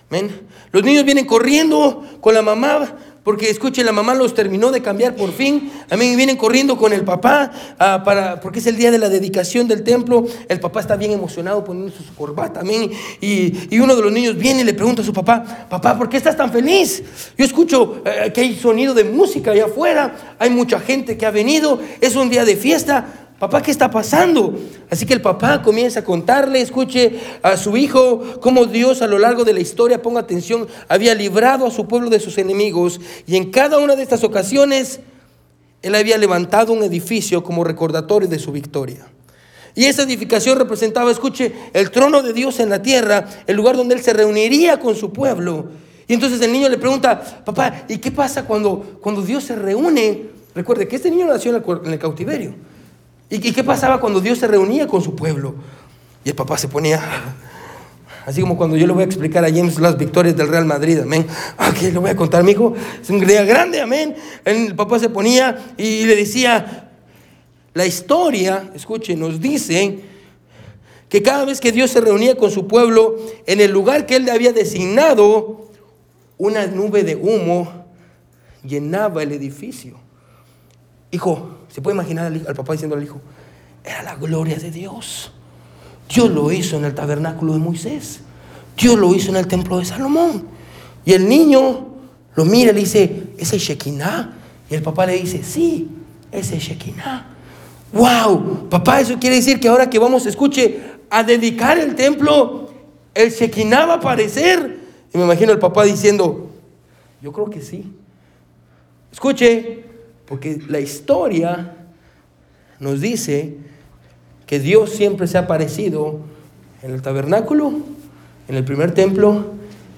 Amén. Los niños vienen corriendo con la mamá porque escuche, la mamá los terminó de cambiar por fin. A mí vienen corriendo con el papá uh, para, porque es el día de la dedicación del templo. El papá está bien emocionado poniendo su corbata. Amén. Y, y, uno de los niños viene y le pregunta a su papá, papá, ¿por qué estás tan feliz? Yo escucho uh, que hay sonido de música allá afuera. Hay mucha gente que ha venido. Es un día de fiesta papá, ¿qué está pasando? Así que el papá comienza a contarle, escuche a su hijo cómo Dios a lo largo de la historia, ponga atención, había librado a su pueblo de sus enemigos y en cada una de estas ocasiones él había levantado un edificio como recordatorio de su victoria. Y esa edificación representaba, escuche, el trono de Dios en la tierra, el lugar donde él se reuniría con su pueblo. Y entonces el niño le pregunta, papá, ¿y qué pasa cuando, cuando Dios se reúne? Recuerde que este niño nació en el cautiverio. ¿Y qué pasaba cuando Dios se reunía con su pueblo? Y el papá se ponía, así como cuando yo le voy a explicar a James las victorias del Real Madrid, amén. Ah, le voy a contar, mi hijo, es un día grande, amén. El papá se ponía y le decía, la historia, escuche, nos dice que cada vez que Dios se reunía con su pueblo, en el lugar que él le había designado, una nube de humo llenaba el edificio. Hijo, ¿se puede imaginar al, papá diciendo al hijo? Era la gloria de Dios. Dios lo hizo en el tabernáculo de Moisés. Dios lo hizo en el templo de Salomón. Y el niño lo mira y le dice, ¿ese es Shekinah? Y el papá le dice, sí, ese es Shekinah. ¡Wow! Papá, eso quiere decir que ahora que vamos, escuche, a dedicar el templo, el Shekinah va a aparecer. Y me imagino el papá diciendo, yo creo que sí. Escuche, porque la historia nos dice que Dios siempre se ha aparecido en el tabernáculo, en el primer templo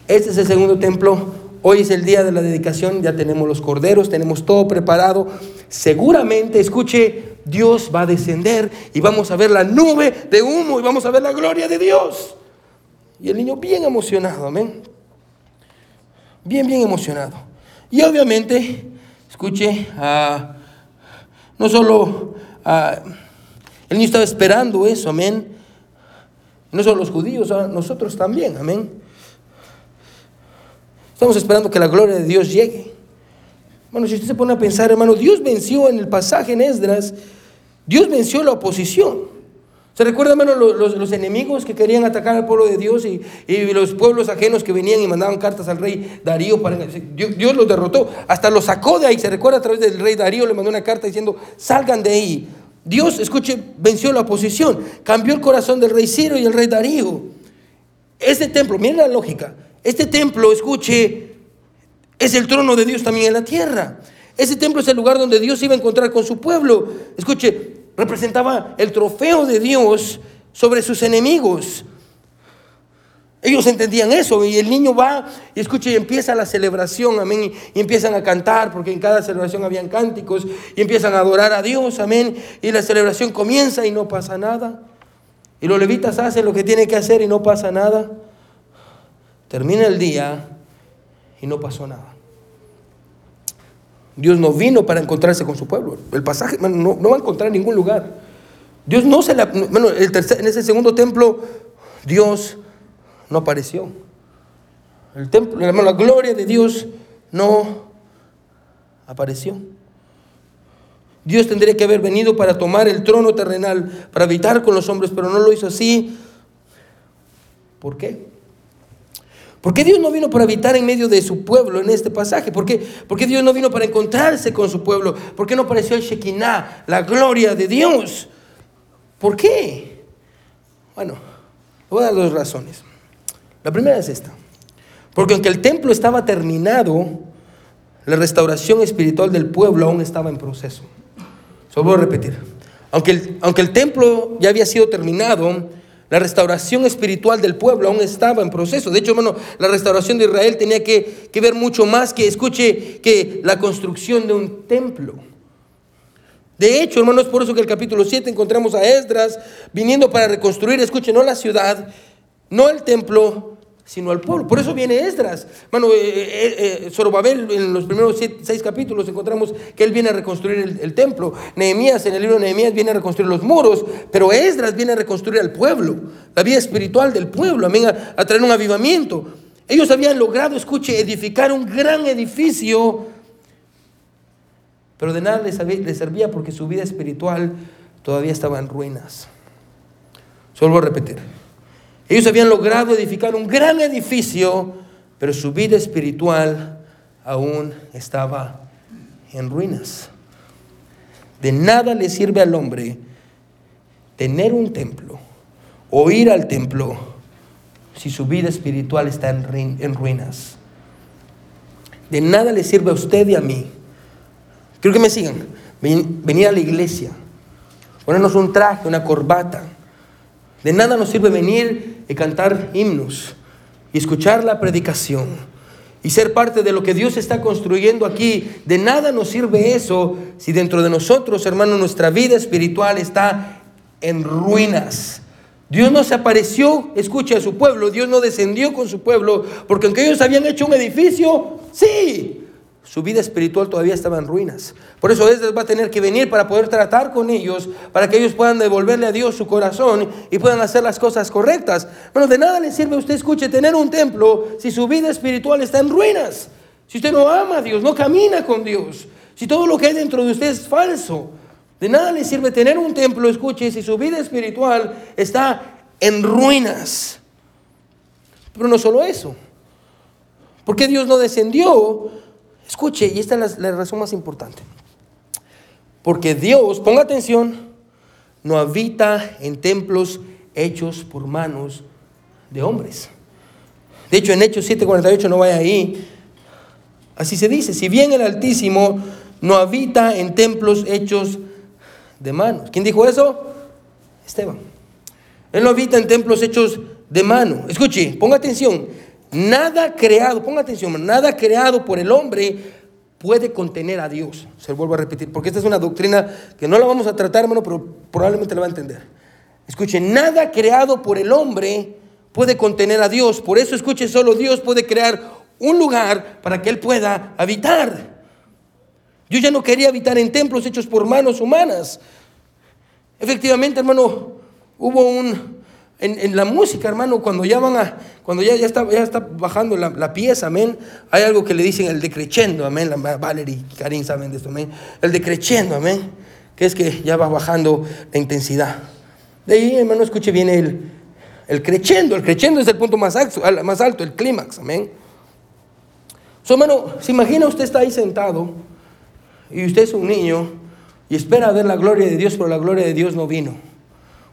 Este es el segundo templo. Hoy es el día de la dedicación, ya tenemos los corderos, tenemos todo preparado. Seguramente, escuche, Dios va a descender y vamos a ver la nube de humo y vamos a ver la gloria de Dios. Y el niño bien emocionado, amén. Bien, bien emocionado. Y obviamente, escuche, ah, no solo ah, el niño estaba esperando eso, amén. No solo los judíos, ah, nosotros también, amén. Estamos esperando que la gloria de Dios llegue. Bueno, si usted se pone a pensar, hermano, Dios venció en el pasaje en Esdras, Dios venció la oposición. ¿Se recuerda, hermano, los, los, enemigos que querían atacar al pueblo de Dios y, y, los pueblos ajenos que venían y mandaban cartas al rey Darío? Para, Dios, Dios, los derrotó, hasta los sacó de ahí. ¿Se recuerda a través del rey Darío? Le mandó una carta diciendo, salgan de ahí. Dios, escuche, venció la oposición, cambió el corazón del rey Ciro y el rey Darío. Este templo, miren la lógica, este templo, escuche, es el trono de Dios también en la tierra. Ese templo es el lugar donde Dios iba a encontrar con su pueblo. Escuche, representaba el trofeo de Dios sobre sus enemigos. Ellos entendían eso y el niño va y escucha y empieza la celebración, amén, y empiezan a cantar porque en cada celebración habían cánticos y empiezan a adorar a Dios, amén, y la celebración comienza y no pasa nada. Y los levitas hacen lo que tienen que hacer y no pasa nada. Termina el día y no pasó nada. Dios no vino para encontrarse con su pueblo. El pasaje no, va a encontrar en ningún lugar. Dios no se la... Bueno, el tercer, en ese segundo templo, Dios no apareció. El templo, la gloria de Dios no apareció. Dios tendría que haber venido para tomar el trono terrenal, para habitar con los hombres, pero no lo hizo así. ¿Por qué? ¿Por qué Dios no vino para habitar en medio de su pueblo en este pasaje? ¿Por qué, ¿Por qué Dios no vino para encontrarse con su pueblo? ¿Por qué no apareció el Shekinah, la gloria de Dios? ¿Por qué? Bueno, voy a dar dos razones. La primera es esta. Porque aunque el templo estaba terminado, la restauración espiritual del pueblo aún estaba en proceso. Solo voy a repetir. Aunque el, aunque el templo ya había sido terminado, la restauración espiritual del pueblo aún estaba en proceso. De hecho, hermano, la restauración de Israel tenía que, ver mucho más que, escuche, que la construcción de un templo. De hecho, hermano, es por eso que el capítulo 7 encontramos a Esdras viniendo para reconstruir, escuche, no la ciudad, no el templo, sino al pueblo. Por eso viene Esdras. Bueno, eh, eh, eh, Zorobabel en los primeros seis capítulos encontramos que él viene a reconstruir el, templo. Nehemías en el libro de Nehemías viene a reconstruir los muros, pero Esdras viene a reconstruir al pueblo, la vida espiritual del pueblo, amén, a, traer un avivamiento. Ellos habían logrado, escuche, edificar un gran edificio, pero de nada les, les servía porque su vida espiritual todavía estaba en ruinas. Solo a repetir. Ellos habían logrado edificar un gran edificio, pero su vida espiritual aún estaba en ruinas. De nada le sirve al hombre tener un templo o ir al templo si su vida espiritual está en ruinas. De nada le sirve a usted y a mí. Quiero que me sigan. Venir a la iglesia, ponernos un traje, una corbata. De nada nos sirve venir y cantar himnos y escuchar la predicación y ser parte de lo que Dios está construyendo aquí. De nada nos sirve eso si dentro de nosotros, hermano, nuestra vida espiritual está en ruinas. Dios no se apareció, escucha a su pueblo, Dios no descendió con su pueblo, porque aunque ellos habían hecho un edificio, sí, su vida espiritual todavía estaba en ruinas. Por eso Esdras va a tener que venir para poder tratar con ellos, para que ellos puedan devolverle a Dios su corazón y puedan hacer las cosas correctas. Bueno, de nada le sirve usted, escuche, tener un templo si su vida espiritual está en ruinas. Si usted no ama a Dios, no camina con Dios, si todo lo que hay dentro de usted es falso. De nada le sirve tener un templo, escuche, si su vida espiritual está en ruinas. Pero no solo eso. Porque Dios no descendió Escuche, y esta es la, razón más importante. Porque Dios, ponga atención, no habita en templos hechos por manos de hombres. De hecho, en Hechos 7:48 no vaya ahí. Así se dice, si bien el Altísimo no habita en templos hechos de manos. ¿Quién dijo eso? Esteban. Él no habita en templos hechos de mano. Escuche, ponga atención. Nada creado, ponga atención, nada creado por el hombre puede contener a Dios. Se lo vuelvo a repetir, porque esta es una doctrina que no la vamos a tratar, hermano, pero probablemente la va a entender. Escuche, nada creado por el hombre puede contener a Dios. Por eso escuche, solo Dios puede crear un lugar para que Él pueda habitar. Yo ya no quería habitar en templos hechos por manos humanas. Efectivamente, hermano, hubo un, en, la música, hermano, cuando ya van a, cuando ya, ya, está, ya está bajando la, pieza, amén, hay algo que le dicen el decreciendo, amén, la Valerie y Karim saben de esto, amén, el decreciendo, amén, que es que ya va bajando la intensidad. De ahí, hermano, escuche bien el, el creciendo, el creciendo es el punto más alto, más alto el clímax, amén. So, hermano, se imagina usted está ahí sentado y usted es un niño y espera ver la gloria de Dios, pero la gloria de Dios no vino.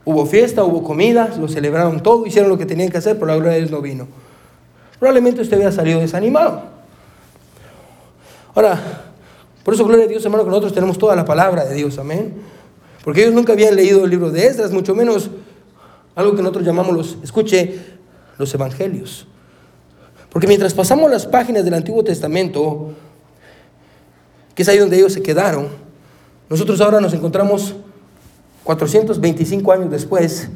Hubo fiesta, hubo comida, lo celebraron todo, hicieron lo que tenían que hacer, pero la gloria de Dios no vino. Probablemente usted había salido desanimado. Ahora, por eso, gloria a Dios, hermano, que nosotros tenemos toda la palabra de Dios, amén. Porque ellos nunca habían leído el libro de Esdras, mucho menos algo que nosotros llamamos los, escuche, los evangelios. Porque mientras pasamos las páginas del Antiguo Testamento, que es ahí donde ellos se quedaron, nosotros ahora nos encontramos 425 años después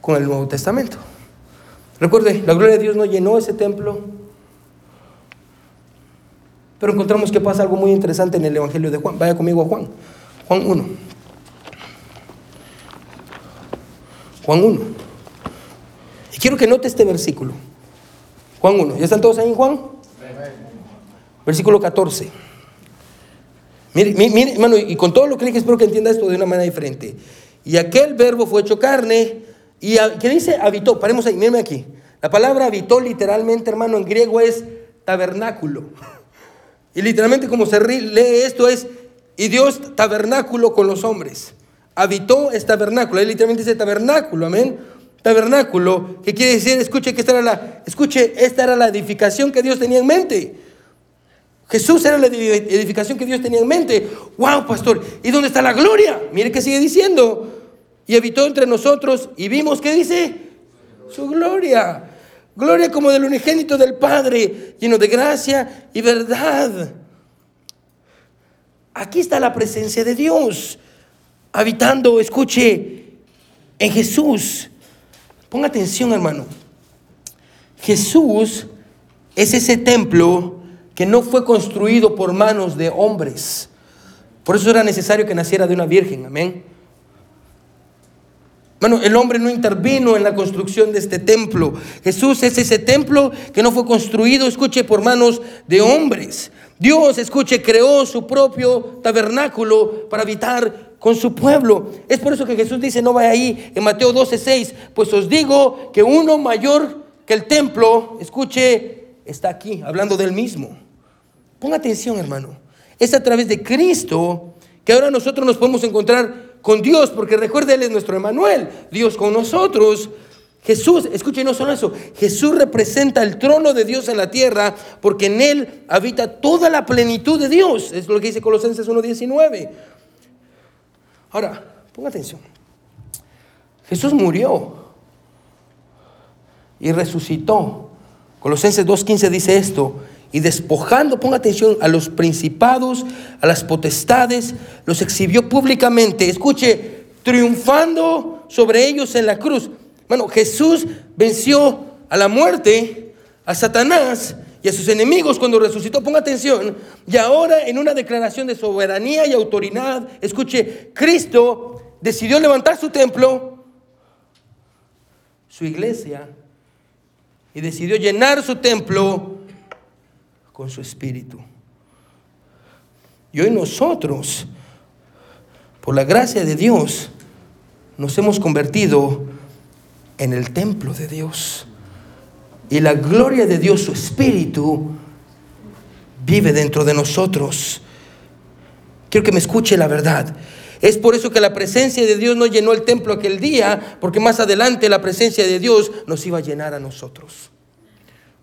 con el Nuevo Testamento. Recuerde, la gloria de Dios no llenó ese templo, pero encontramos que pasa algo muy interesante en el Evangelio de Juan. Vaya conmigo a Juan, Juan 1. Juan 1. Y quiero que note este versículo. Juan 1. ¿Ya están todos ahí en Juan? Versículo 14. Mire, mire, hermano, y con todo lo que le dije, espero que entienda esto de una manera diferente. Y aquel verbo fue hecho carne. ¿Y qué dice? Habitó. Paremos ahí, mírenme aquí. La palabra habitó literalmente, hermano, en griego es tabernáculo. Y literalmente como se lee esto es, y Dios tabernáculo con los hombres. Habitó es tabernáculo. Ahí literalmente dice tabernáculo, amén. Tabernáculo, que quiere decir, escuche que esta era la, escuche, esta era la edificación que Dios tenía en mente. Jesús era la edificación que Dios tenía en mente. Wow, pastor, ¿y dónde está la gloria? Mire que sigue diciendo y habitó entre nosotros y vimos, ¿qué dice? Su gloria. Gloria como del unigénito del Padre, lleno de gracia y verdad. Aquí está la presencia de Dios, habitando, escuche, en Jesús. Ponga atención, hermano. Jesús es ese templo que no fue construido por manos de hombres. Por eso era necesario que naciera de una virgen, amén. Bueno, el hombre no intervino en la construcción de este templo. Jesús es ese templo que no fue construido, escuche, por manos de hombres. Dios, escuche, creó su propio tabernáculo para habitar con su pueblo. Es por eso que Jesús dice, no vaya ahí, en Mateo 12, 6, pues os digo que uno mayor que el templo, escuche, está aquí, hablando del mismo. Ponga atención, hermano. Es a través de Cristo que ahora nosotros nos podemos encontrar con Dios, porque recuerde, Él es nuestro Emanuel, Dios con nosotros. Jesús, escuchen, no solo eso, Jesús representa el trono de Dios en la tierra, porque en Él habita toda la plenitud de Dios. Es lo que dice Colosenses 1.19. Ahora, ponga atención. Jesús murió y resucitó. Colosenses 2.15 dice esto, y despojando, ponga atención, a los principados, a las potestades, los exhibió públicamente. Escuche, triunfando sobre ellos en la cruz. Bueno, Jesús venció a la muerte, a Satanás y a sus enemigos cuando resucitó. Ponga atención. Y ahora en una declaración de soberanía y autoridad, escuche, Cristo decidió levantar su templo, su iglesia, y decidió llenar su templo con su espíritu. Y hoy nosotros, por la gracia de Dios, nos hemos convertido en el templo de Dios. Y la gloria de Dios, su espíritu, vive dentro de nosotros. Quiero que me escuche la verdad. Es por eso que la presencia de Dios no llenó el templo aquel día, porque más adelante la presencia de Dios nos iba a llenar a nosotros.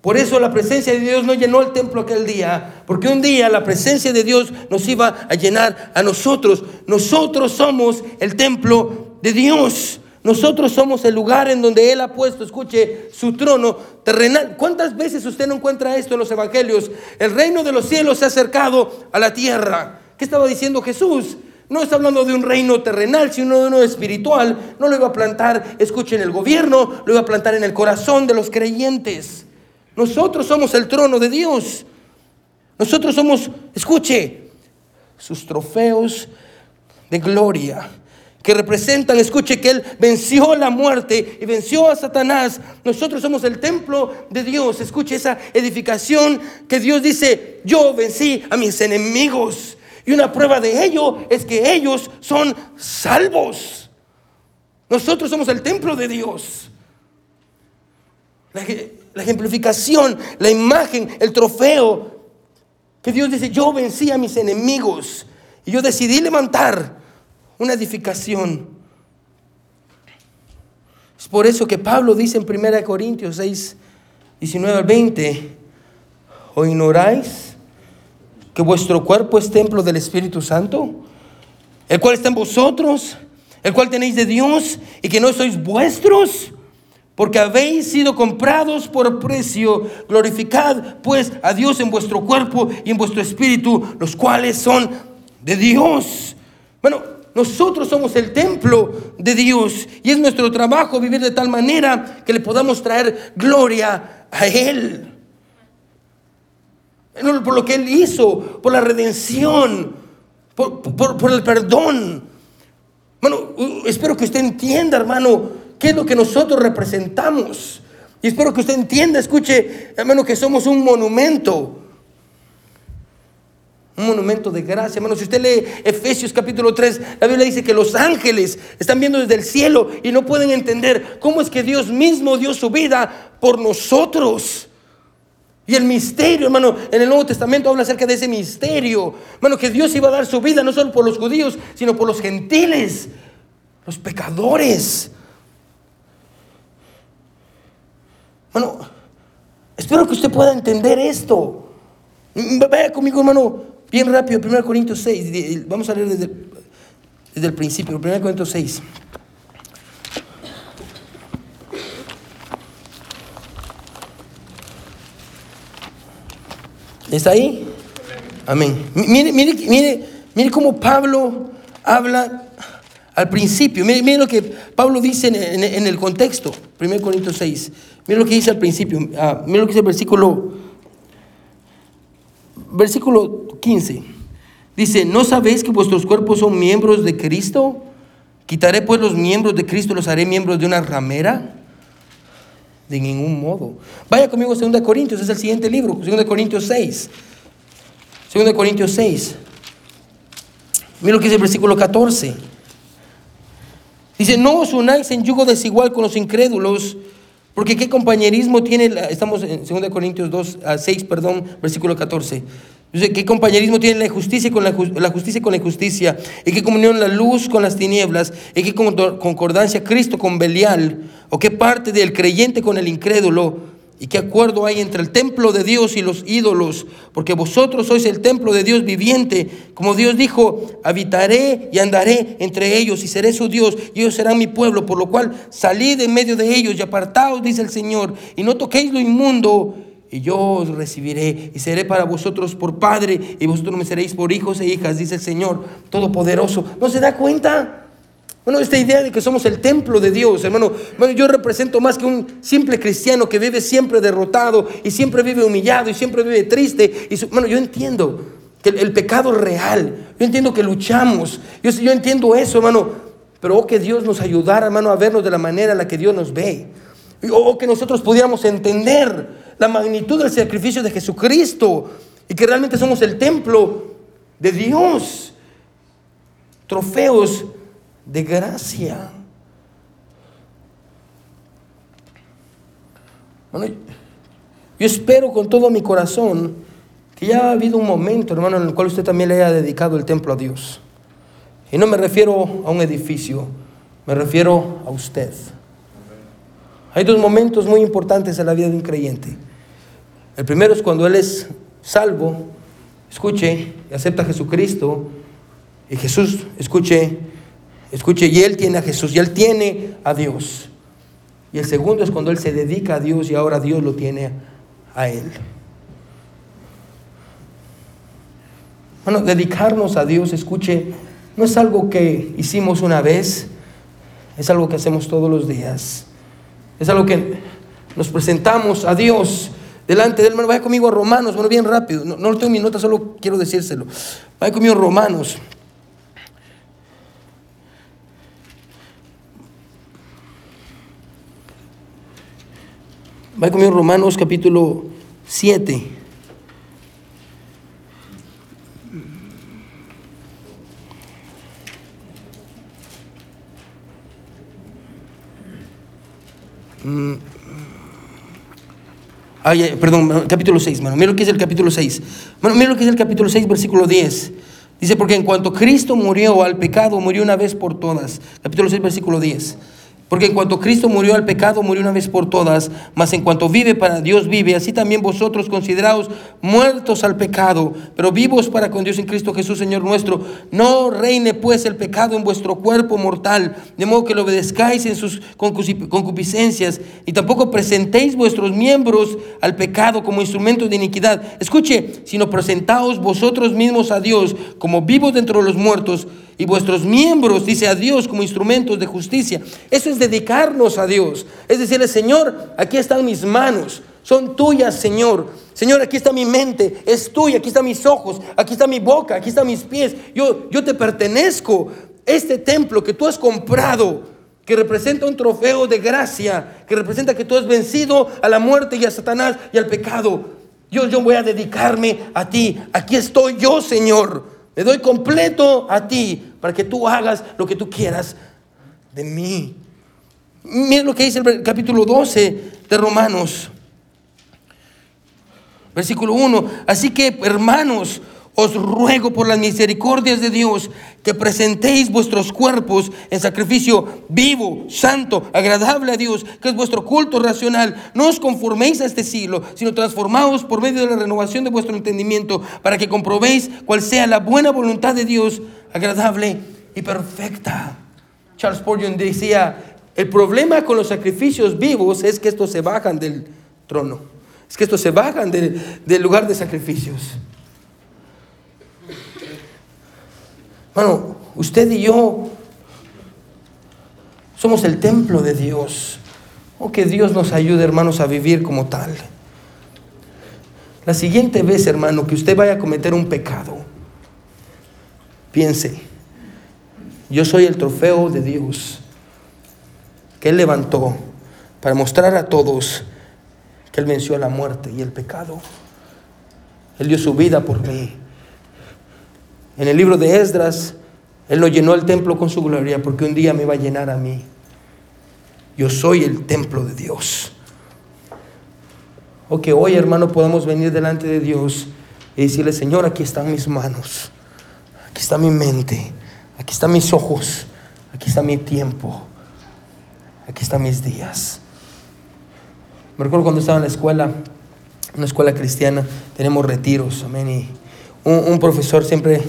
Por eso la presencia de Dios no llenó el templo aquel día, porque un día la presencia de Dios nos iba a llenar a nosotros. Nosotros somos el templo de Dios. Nosotros somos el lugar en donde Él ha puesto, escuche, su trono terrenal. ¿Cuántas veces usted no encuentra esto en los evangelios? El reino de los cielos se ha acercado a la tierra. ¿Qué estaba diciendo Jesús? No está hablando de un reino terrenal, sino de uno espiritual. No lo iba a plantar, escuche, en el gobierno, lo iba a plantar en el corazón de los creyentes. Nosotros somos el trono de Dios. Nosotros somos, escuche, sus trofeos de gloria que representan, escuche que Él venció la muerte y venció a Satanás. Nosotros somos el templo de Dios. Escuche esa edificación que Dios dice, yo vencí a mis enemigos. Y una prueba de ello es que ellos son salvos. Nosotros somos el templo de Dios. La, la ejemplificación, la imagen, el trofeo que Dios dice, yo vencí a mis enemigos. Y yo decidí levantar una edificación. Es por eso que Pablo dice en 1 Corintios 6, 19 al 20, ¿o ignoráis que vuestro cuerpo es templo del Espíritu Santo, el cual está en vosotros, el cual tenéis de Dios y que no sois vuestros? Porque habéis sido comprados por precio. Glorificad pues a Dios en vuestro cuerpo y en vuestro espíritu, los cuales son de Dios. Bueno, nosotros somos el templo de Dios y es nuestro trabajo vivir de tal manera que le podamos traer gloria a Él. Por lo que Él hizo, por la redención, por, el perdón. Bueno, espero que usted entienda, hermano, qué es lo que nosotros representamos. Y espero que usted entienda, escuche, hermano, que somos un monumento un monumento de gracia. Hermano, si usted lee Efesios capítulo 3, la Biblia dice que los ángeles están viendo desde el cielo y no pueden entender cómo es que Dios mismo dio su vida por nosotros. Y el misterio, hermano, en el Nuevo Testamento habla acerca de ese misterio. Hermano, que Dios iba a dar su vida no solo por los judíos, sino por los gentiles, los pecadores. Bueno, espero que usted pueda entender esto. Vaya conmigo, hermano, Bien rápido, 1 Corintios 6, vamos a leer desde, desde el principio, 1 Corintios 6. ¿Está ahí? Amén. Mire, mire, mire, mire cómo Pablo habla al principio. Mire, mire lo que Pablo dice en, el contexto. 1 Corintios 6. Mire lo que dice al principio. Ah, mire lo que dice el versículo versículo 15. Dice, ¿no sabéis que vuestros cuerpos son miembros de Cristo? ¿Quitaré pues los miembros de Cristo, los haré miembros de una ramera? De ningún modo. Vaya conmigo a 2 Corintios, es el siguiente libro, 2 Corintios 6. 2 Corintios 6. Mira lo que dice el versículo 14. Dice, no os unáis en yugo desigual con los incrédulos, porque qué compañerismo tiene, estamos en 2 Corintios 2, 6, perdón, versículo 14. Dice, ¿qué compañerismo tiene la justicia con la, justicia con la injusticia? ¿Y qué comunión la luz con las tinieblas? ¿Y qué concordancia Cristo con Belial? ¿O qué parte del creyente con el incrédulo? ¿Y qué acuerdo hay entre el templo de Dios y los ídolos? Porque vosotros sois el templo de Dios viviente. Como Dios dijo, habitaré y andaré entre ellos y seré su Dios y ellos serán mi pueblo. Por lo cual salid en medio de ellos y apartaos, dice el Señor, y no toquéis lo inmundo. Y yo os recibiré y seré para vosotros por padre y vosotros me seréis por hijos e hijas, dice el Señor Todopoderoso. ¿No se da cuenta? Bueno, esta idea de que somos el templo de Dios, hermano, yo represento más que un simple cristiano que vive siempre derrotado y siempre vive humillado y siempre vive triste. Y bueno, yo entiendo que el, pecado es real, yo entiendo que luchamos, yo, yo entiendo eso, hermano, pero oh, que Dios nos ayudara, hermano, a vernos de la manera en la que Dios nos ve. O oh, que nosotros pudiéramos entender la magnitud del sacrificio de Jesucristo y que realmente somos el templo de Dios. Trofeos de gracia. Bueno, yo espero con todo mi corazón que ya ha habido un momento, hermano, en el cual usted también le haya dedicado el templo a Dios. Y no me refiero a un edificio, me refiero a usted. Hay dos momentos muy importantes en la vida de un creyente. El primero es cuando él es salvo, escuche, y acepta a Jesucristo, y Jesús, escuche, Escuche, y él tiene a Jesús, y él tiene a Dios. Y el segundo es cuando él se dedica a Dios y ahora Dios lo tiene a él. Bueno, dedicarnos a Dios, escuche, no es algo que hicimos una vez, es algo que hacemos todos los días. Es algo que nos presentamos a Dios delante del hermano. Vaya conmigo a Romanos, bueno, bien rápido. No, no tengo mi nota, solo quiero decírselo. Vaya conmigo a Romanos. Vaya conmigo Romanos capítulo 7. Mm. Ay, perdón, capítulo 6, bueno, mira lo que es el capítulo 6. Bueno, mira lo que es el capítulo 6, versículo 10. Dice, porque en cuanto Cristo murió al pecado, murió una vez por todas. Capítulo 6, versículo 10. Porque en cuanto Cristo murió al pecado, murió una vez por todas, mas en cuanto vive para Dios vive, así también vosotros consideraos muertos al pecado, pero vivos para con Dios en Cristo Jesús, Señor nuestro. No reine pues el pecado en vuestro cuerpo mortal, de modo que lo obedezcáis en sus concupiscencias, y tampoco presentéis vuestros miembros al pecado como instrumentos de iniquidad. Escuche, sino presentaos vosotros mismos a Dios como vivos dentro de los muertos y vuestros miembros, dice a Dios, como instrumentos de justicia. Eso es dedicarnos a Dios. Es decirle, Señor, aquí están mis manos, son tuyas, Señor. Señor, aquí está mi mente, es tuya, aquí están mis ojos, aquí está mi boca, aquí están mis pies. Yo, yo te pertenezco. Este templo que tú has comprado, que representa un trofeo de gracia, que representa que tú has vencido a la muerte y a Satanás y al pecado. Yo, yo voy a dedicarme a ti. Aquí estoy yo, Señor. Me doy completo a ti para que tú hagas lo que tú quieras de mí. Mira lo que dice el capítulo 12 de Romanos. Versículo 1. Así que, hermanos, os ruego por las misericordias de Dios que presentéis vuestros cuerpos en sacrificio vivo, santo, agradable a Dios, que es vuestro culto racional. No os conforméis a este siglo, sino transformaos por medio de la renovación de vuestro entendimiento, para que comprobéis cuál sea la buena voluntad de Dios, agradable y perfecta. Charles Spurgeon decía, el problema con los sacrificios vivos es que estos se bajan del trono, es que estos se bajan del lugar de sacrificios. Bueno, usted y yo somos el templo de Dios. O oh, que Dios nos ayude, hermanos, a vivir como tal. La siguiente vez, hermano, que usted vaya a cometer un pecado, piense, yo soy el trofeo de Dios que Él levantó para mostrar a todos que Él venció la muerte y el pecado. Él dio su vida por mí. En el libro de Esdras, Él no llenó el templo con su gloria porque un día me va a llenar a mí. Yo soy el templo de Dios. O que hoy, hermano, podamos venir delante de Dios y decirle, Señor, aquí están mis manos, aquí está mi mente, aquí están mis ojos, aquí está mi tiempo, aquí están mis días. Me recuerdo cuando estaba en la escuela, una escuela cristiana, tenemos retiros, amén, y un, profesor siempre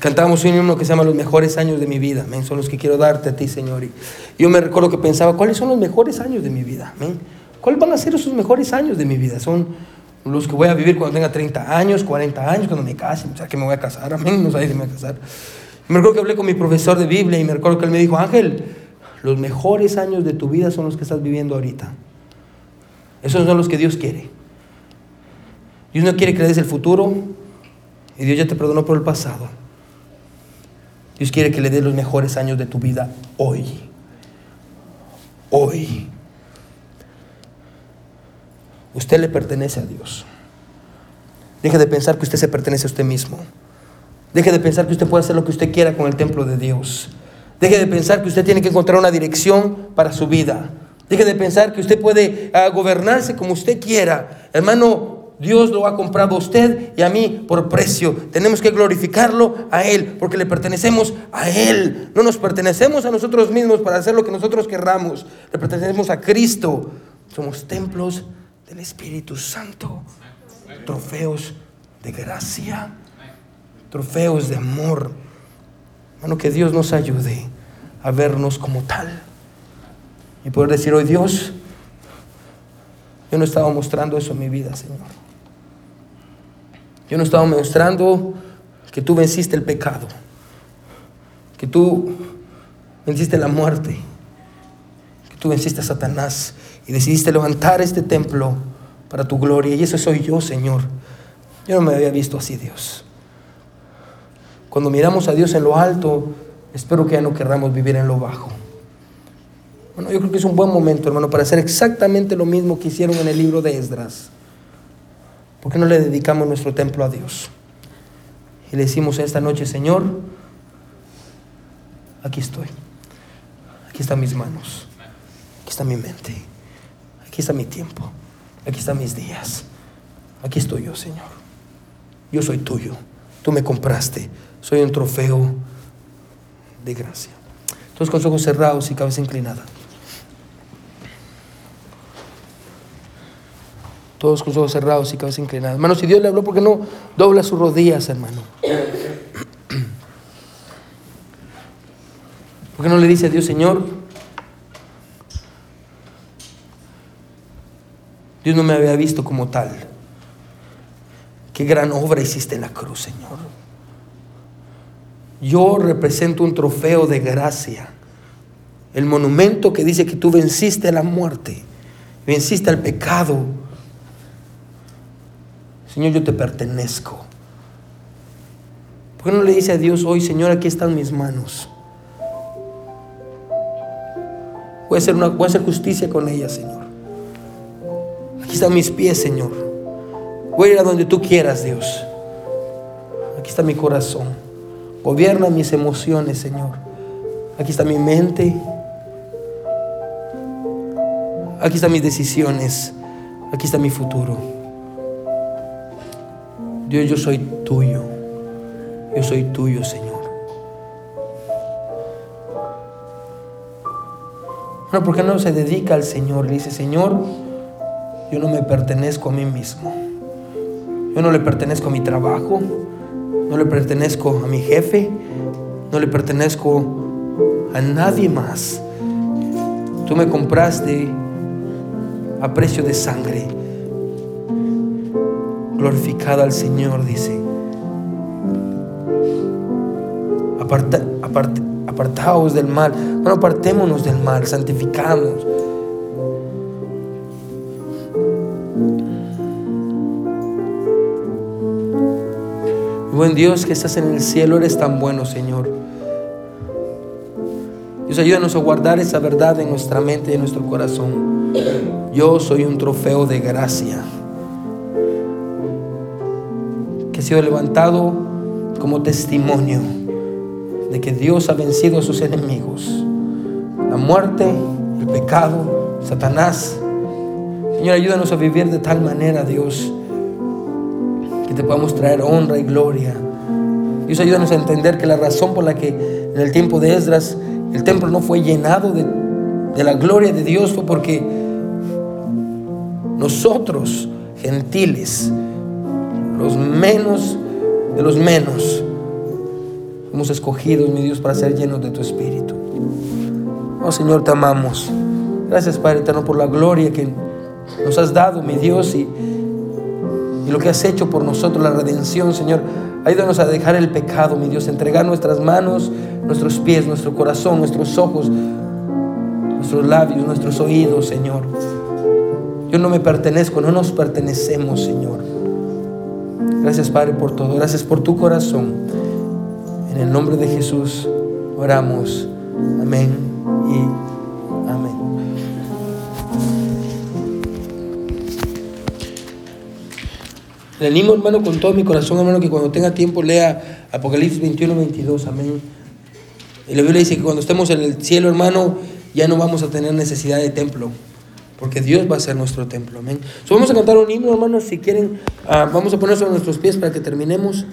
cantábamos un himno que se llama Los mejores años de mi vida, amén, son los que quiero darte a ti, Señor. Y yo me recuerdo que pensaba, ¿cuáles son los mejores años de mi vida? Amén. ¿Cuáles van a ser esos mejores años de mi vida? Son los que voy a vivir cuando tenga 30 años, 40 años, cuando me case, o sea, que me voy a casar, amén, no sé si me voy a casar. Me recuerdo que hablé con mi profesor de Biblia y me recuerdo que él me dijo, Ángel, los mejores años de tu vida son los que estás viviendo ahorita. Esos son los que Dios quiere. Dios no quiere que le des el futuro, y Dios ya te perdonó por el pasado. Dios quiere que le dé los mejores años de tu vida hoy. Hoy. Usted le pertenece a Dios. Deje de pensar que usted se pertenece a usted mismo. Deje de pensar que usted puede hacer lo que usted quiera con el templo de Dios. Deje de pensar que usted tiene que encontrar una dirección para su vida. Deje de pensar que usted puede ah, gobernarse como usted quiera. Hermano, Dios lo ha comprado a usted y a mí por precio. Tenemos que glorificarlo a Él porque le pertenecemos a Él. No nos pertenecemos a nosotros mismos para hacer lo que nosotros querramos. Le pertenecemos a Cristo. Somos templos del Espíritu Santo. Trofeos de gracia. Trofeos de amor. Bueno, que Dios nos ayude a vernos como tal. Y poder decir hoy, Dios, yo no estaba mostrando eso en mi vida, Señor. Yo no estaba mostrando que tú venciste el pecado, que tú venciste la muerte, que tú venciste a Satanás y decidiste levantar este templo para tu gloria. Y eso soy yo, Señor. Yo no me había visto así, Dios. Cuando miramos a Dios en lo alto, espero que ya no querramos vivir en lo bajo. Bueno, yo creo que es un buen momento, hermano, para hacer exactamente lo mismo que hicieron en el libro de Esdras. ¿Por qué no le dedicamos nuestro templo a Dios? Y le decimos esta noche, Señor, aquí estoy. Aquí están mis manos. Aquí está mi mente. Aquí está mi tiempo. Aquí están mis días. Aquí estoy yo, Señor. Yo soy tuyo. Tú me compraste. Soy un trofeo de gracia. Todos con los ojos cerrados y cabeza inclinada. Todos con los ojos cerrados y cabeza inclinada. Hermano, si Dios le habló, ¿por qué no dobla sus rodillas, hermano? ¿Por qué no le dice a Dios, Señor? Dios no me había visto como tal. Qué gran obra hiciste en la cruz, Señor. Yo represento un trofeo de gracia. El monumento que dice que tú venciste la muerte, venciste al pecado. Señor, yo te pertenezco. ¿Por qué no le dice a Dios hoy, Señor, aquí están mis manos? Voy a hacer, una, a hacer justicia con ellas, Señor. Aquí están mis pies, Señor. Voy a ir a donde tú quieras, Dios. Aquí está mi corazón. Gobierna mis emociones, Señor. Aquí está mi mente. Aquí están mis decisiones. Aquí está mi futuro. Dios, yo soy tuyo. Yo soy tuyo, Señor. No, ¿por qué no se dedica al Señor? Le dice, Señor, yo no me pertenezco a mí mismo. Yo no le pertenezco a mi trabajo. No le pertenezco a mi jefe. No le pertenezco a nadie más. Tú me compraste a precio de sangre. Glorificada al Señor, dice. Aparta, aparta, apartaos del mal. Bueno, apartémonos del mal, santificamos. Buen Dios que estás en el cielo, eres tan bueno, Señor. Dios, ayúdanos a guardar esa verdad en nuestra mente y en nuestro corazón. Yo soy un trofeo de gracia sido levantado como testimonio de que Dios ha vencido a sus enemigos. La muerte, el pecado, Satanás. Señor, ayúdanos a vivir de tal manera, Dios, que te podamos traer honra y gloria. Dios, ayúdanos a entender que la razón por la que en el tiempo de Esdras el templo no fue llenado de, de la gloria de Dios fue porque nosotros, gentiles, los menos de los menos, hemos escogido, mi Dios, para ser llenos de tu Espíritu. Oh Señor, te amamos. Gracias, Padre Eterno, por la gloria que nos has dado, mi Dios, y, y lo que has hecho por nosotros, la redención, Señor. Ayúdanos a dejar el pecado, mi Dios, entregar nuestras manos, nuestros pies, nuestro corazón, nuestros ojos, nuestros labios, nuestros oídos, Señor. Yo no me pertenezco, no nos pertenecemos, Señor. Gracias, Padre, por todo. Gracias por tu corazón. En el nombre de Jesús oramos. Amén y amén. Le animo, hermano, con todo mi corazón, hermano, que cuando tenga tiempo lea Apocalipsis 21, 22. Amén. Y la Biblia dice que cuando estemos en el cielo, hermano, ya no vamos a tener necesidad de templo. Porque Dios va a ser nuestro templo. Amén. Vamos a cantar un himno, hermanos. Si quieren, uh, vamos a poner sobre nuestros pies para que terminemos.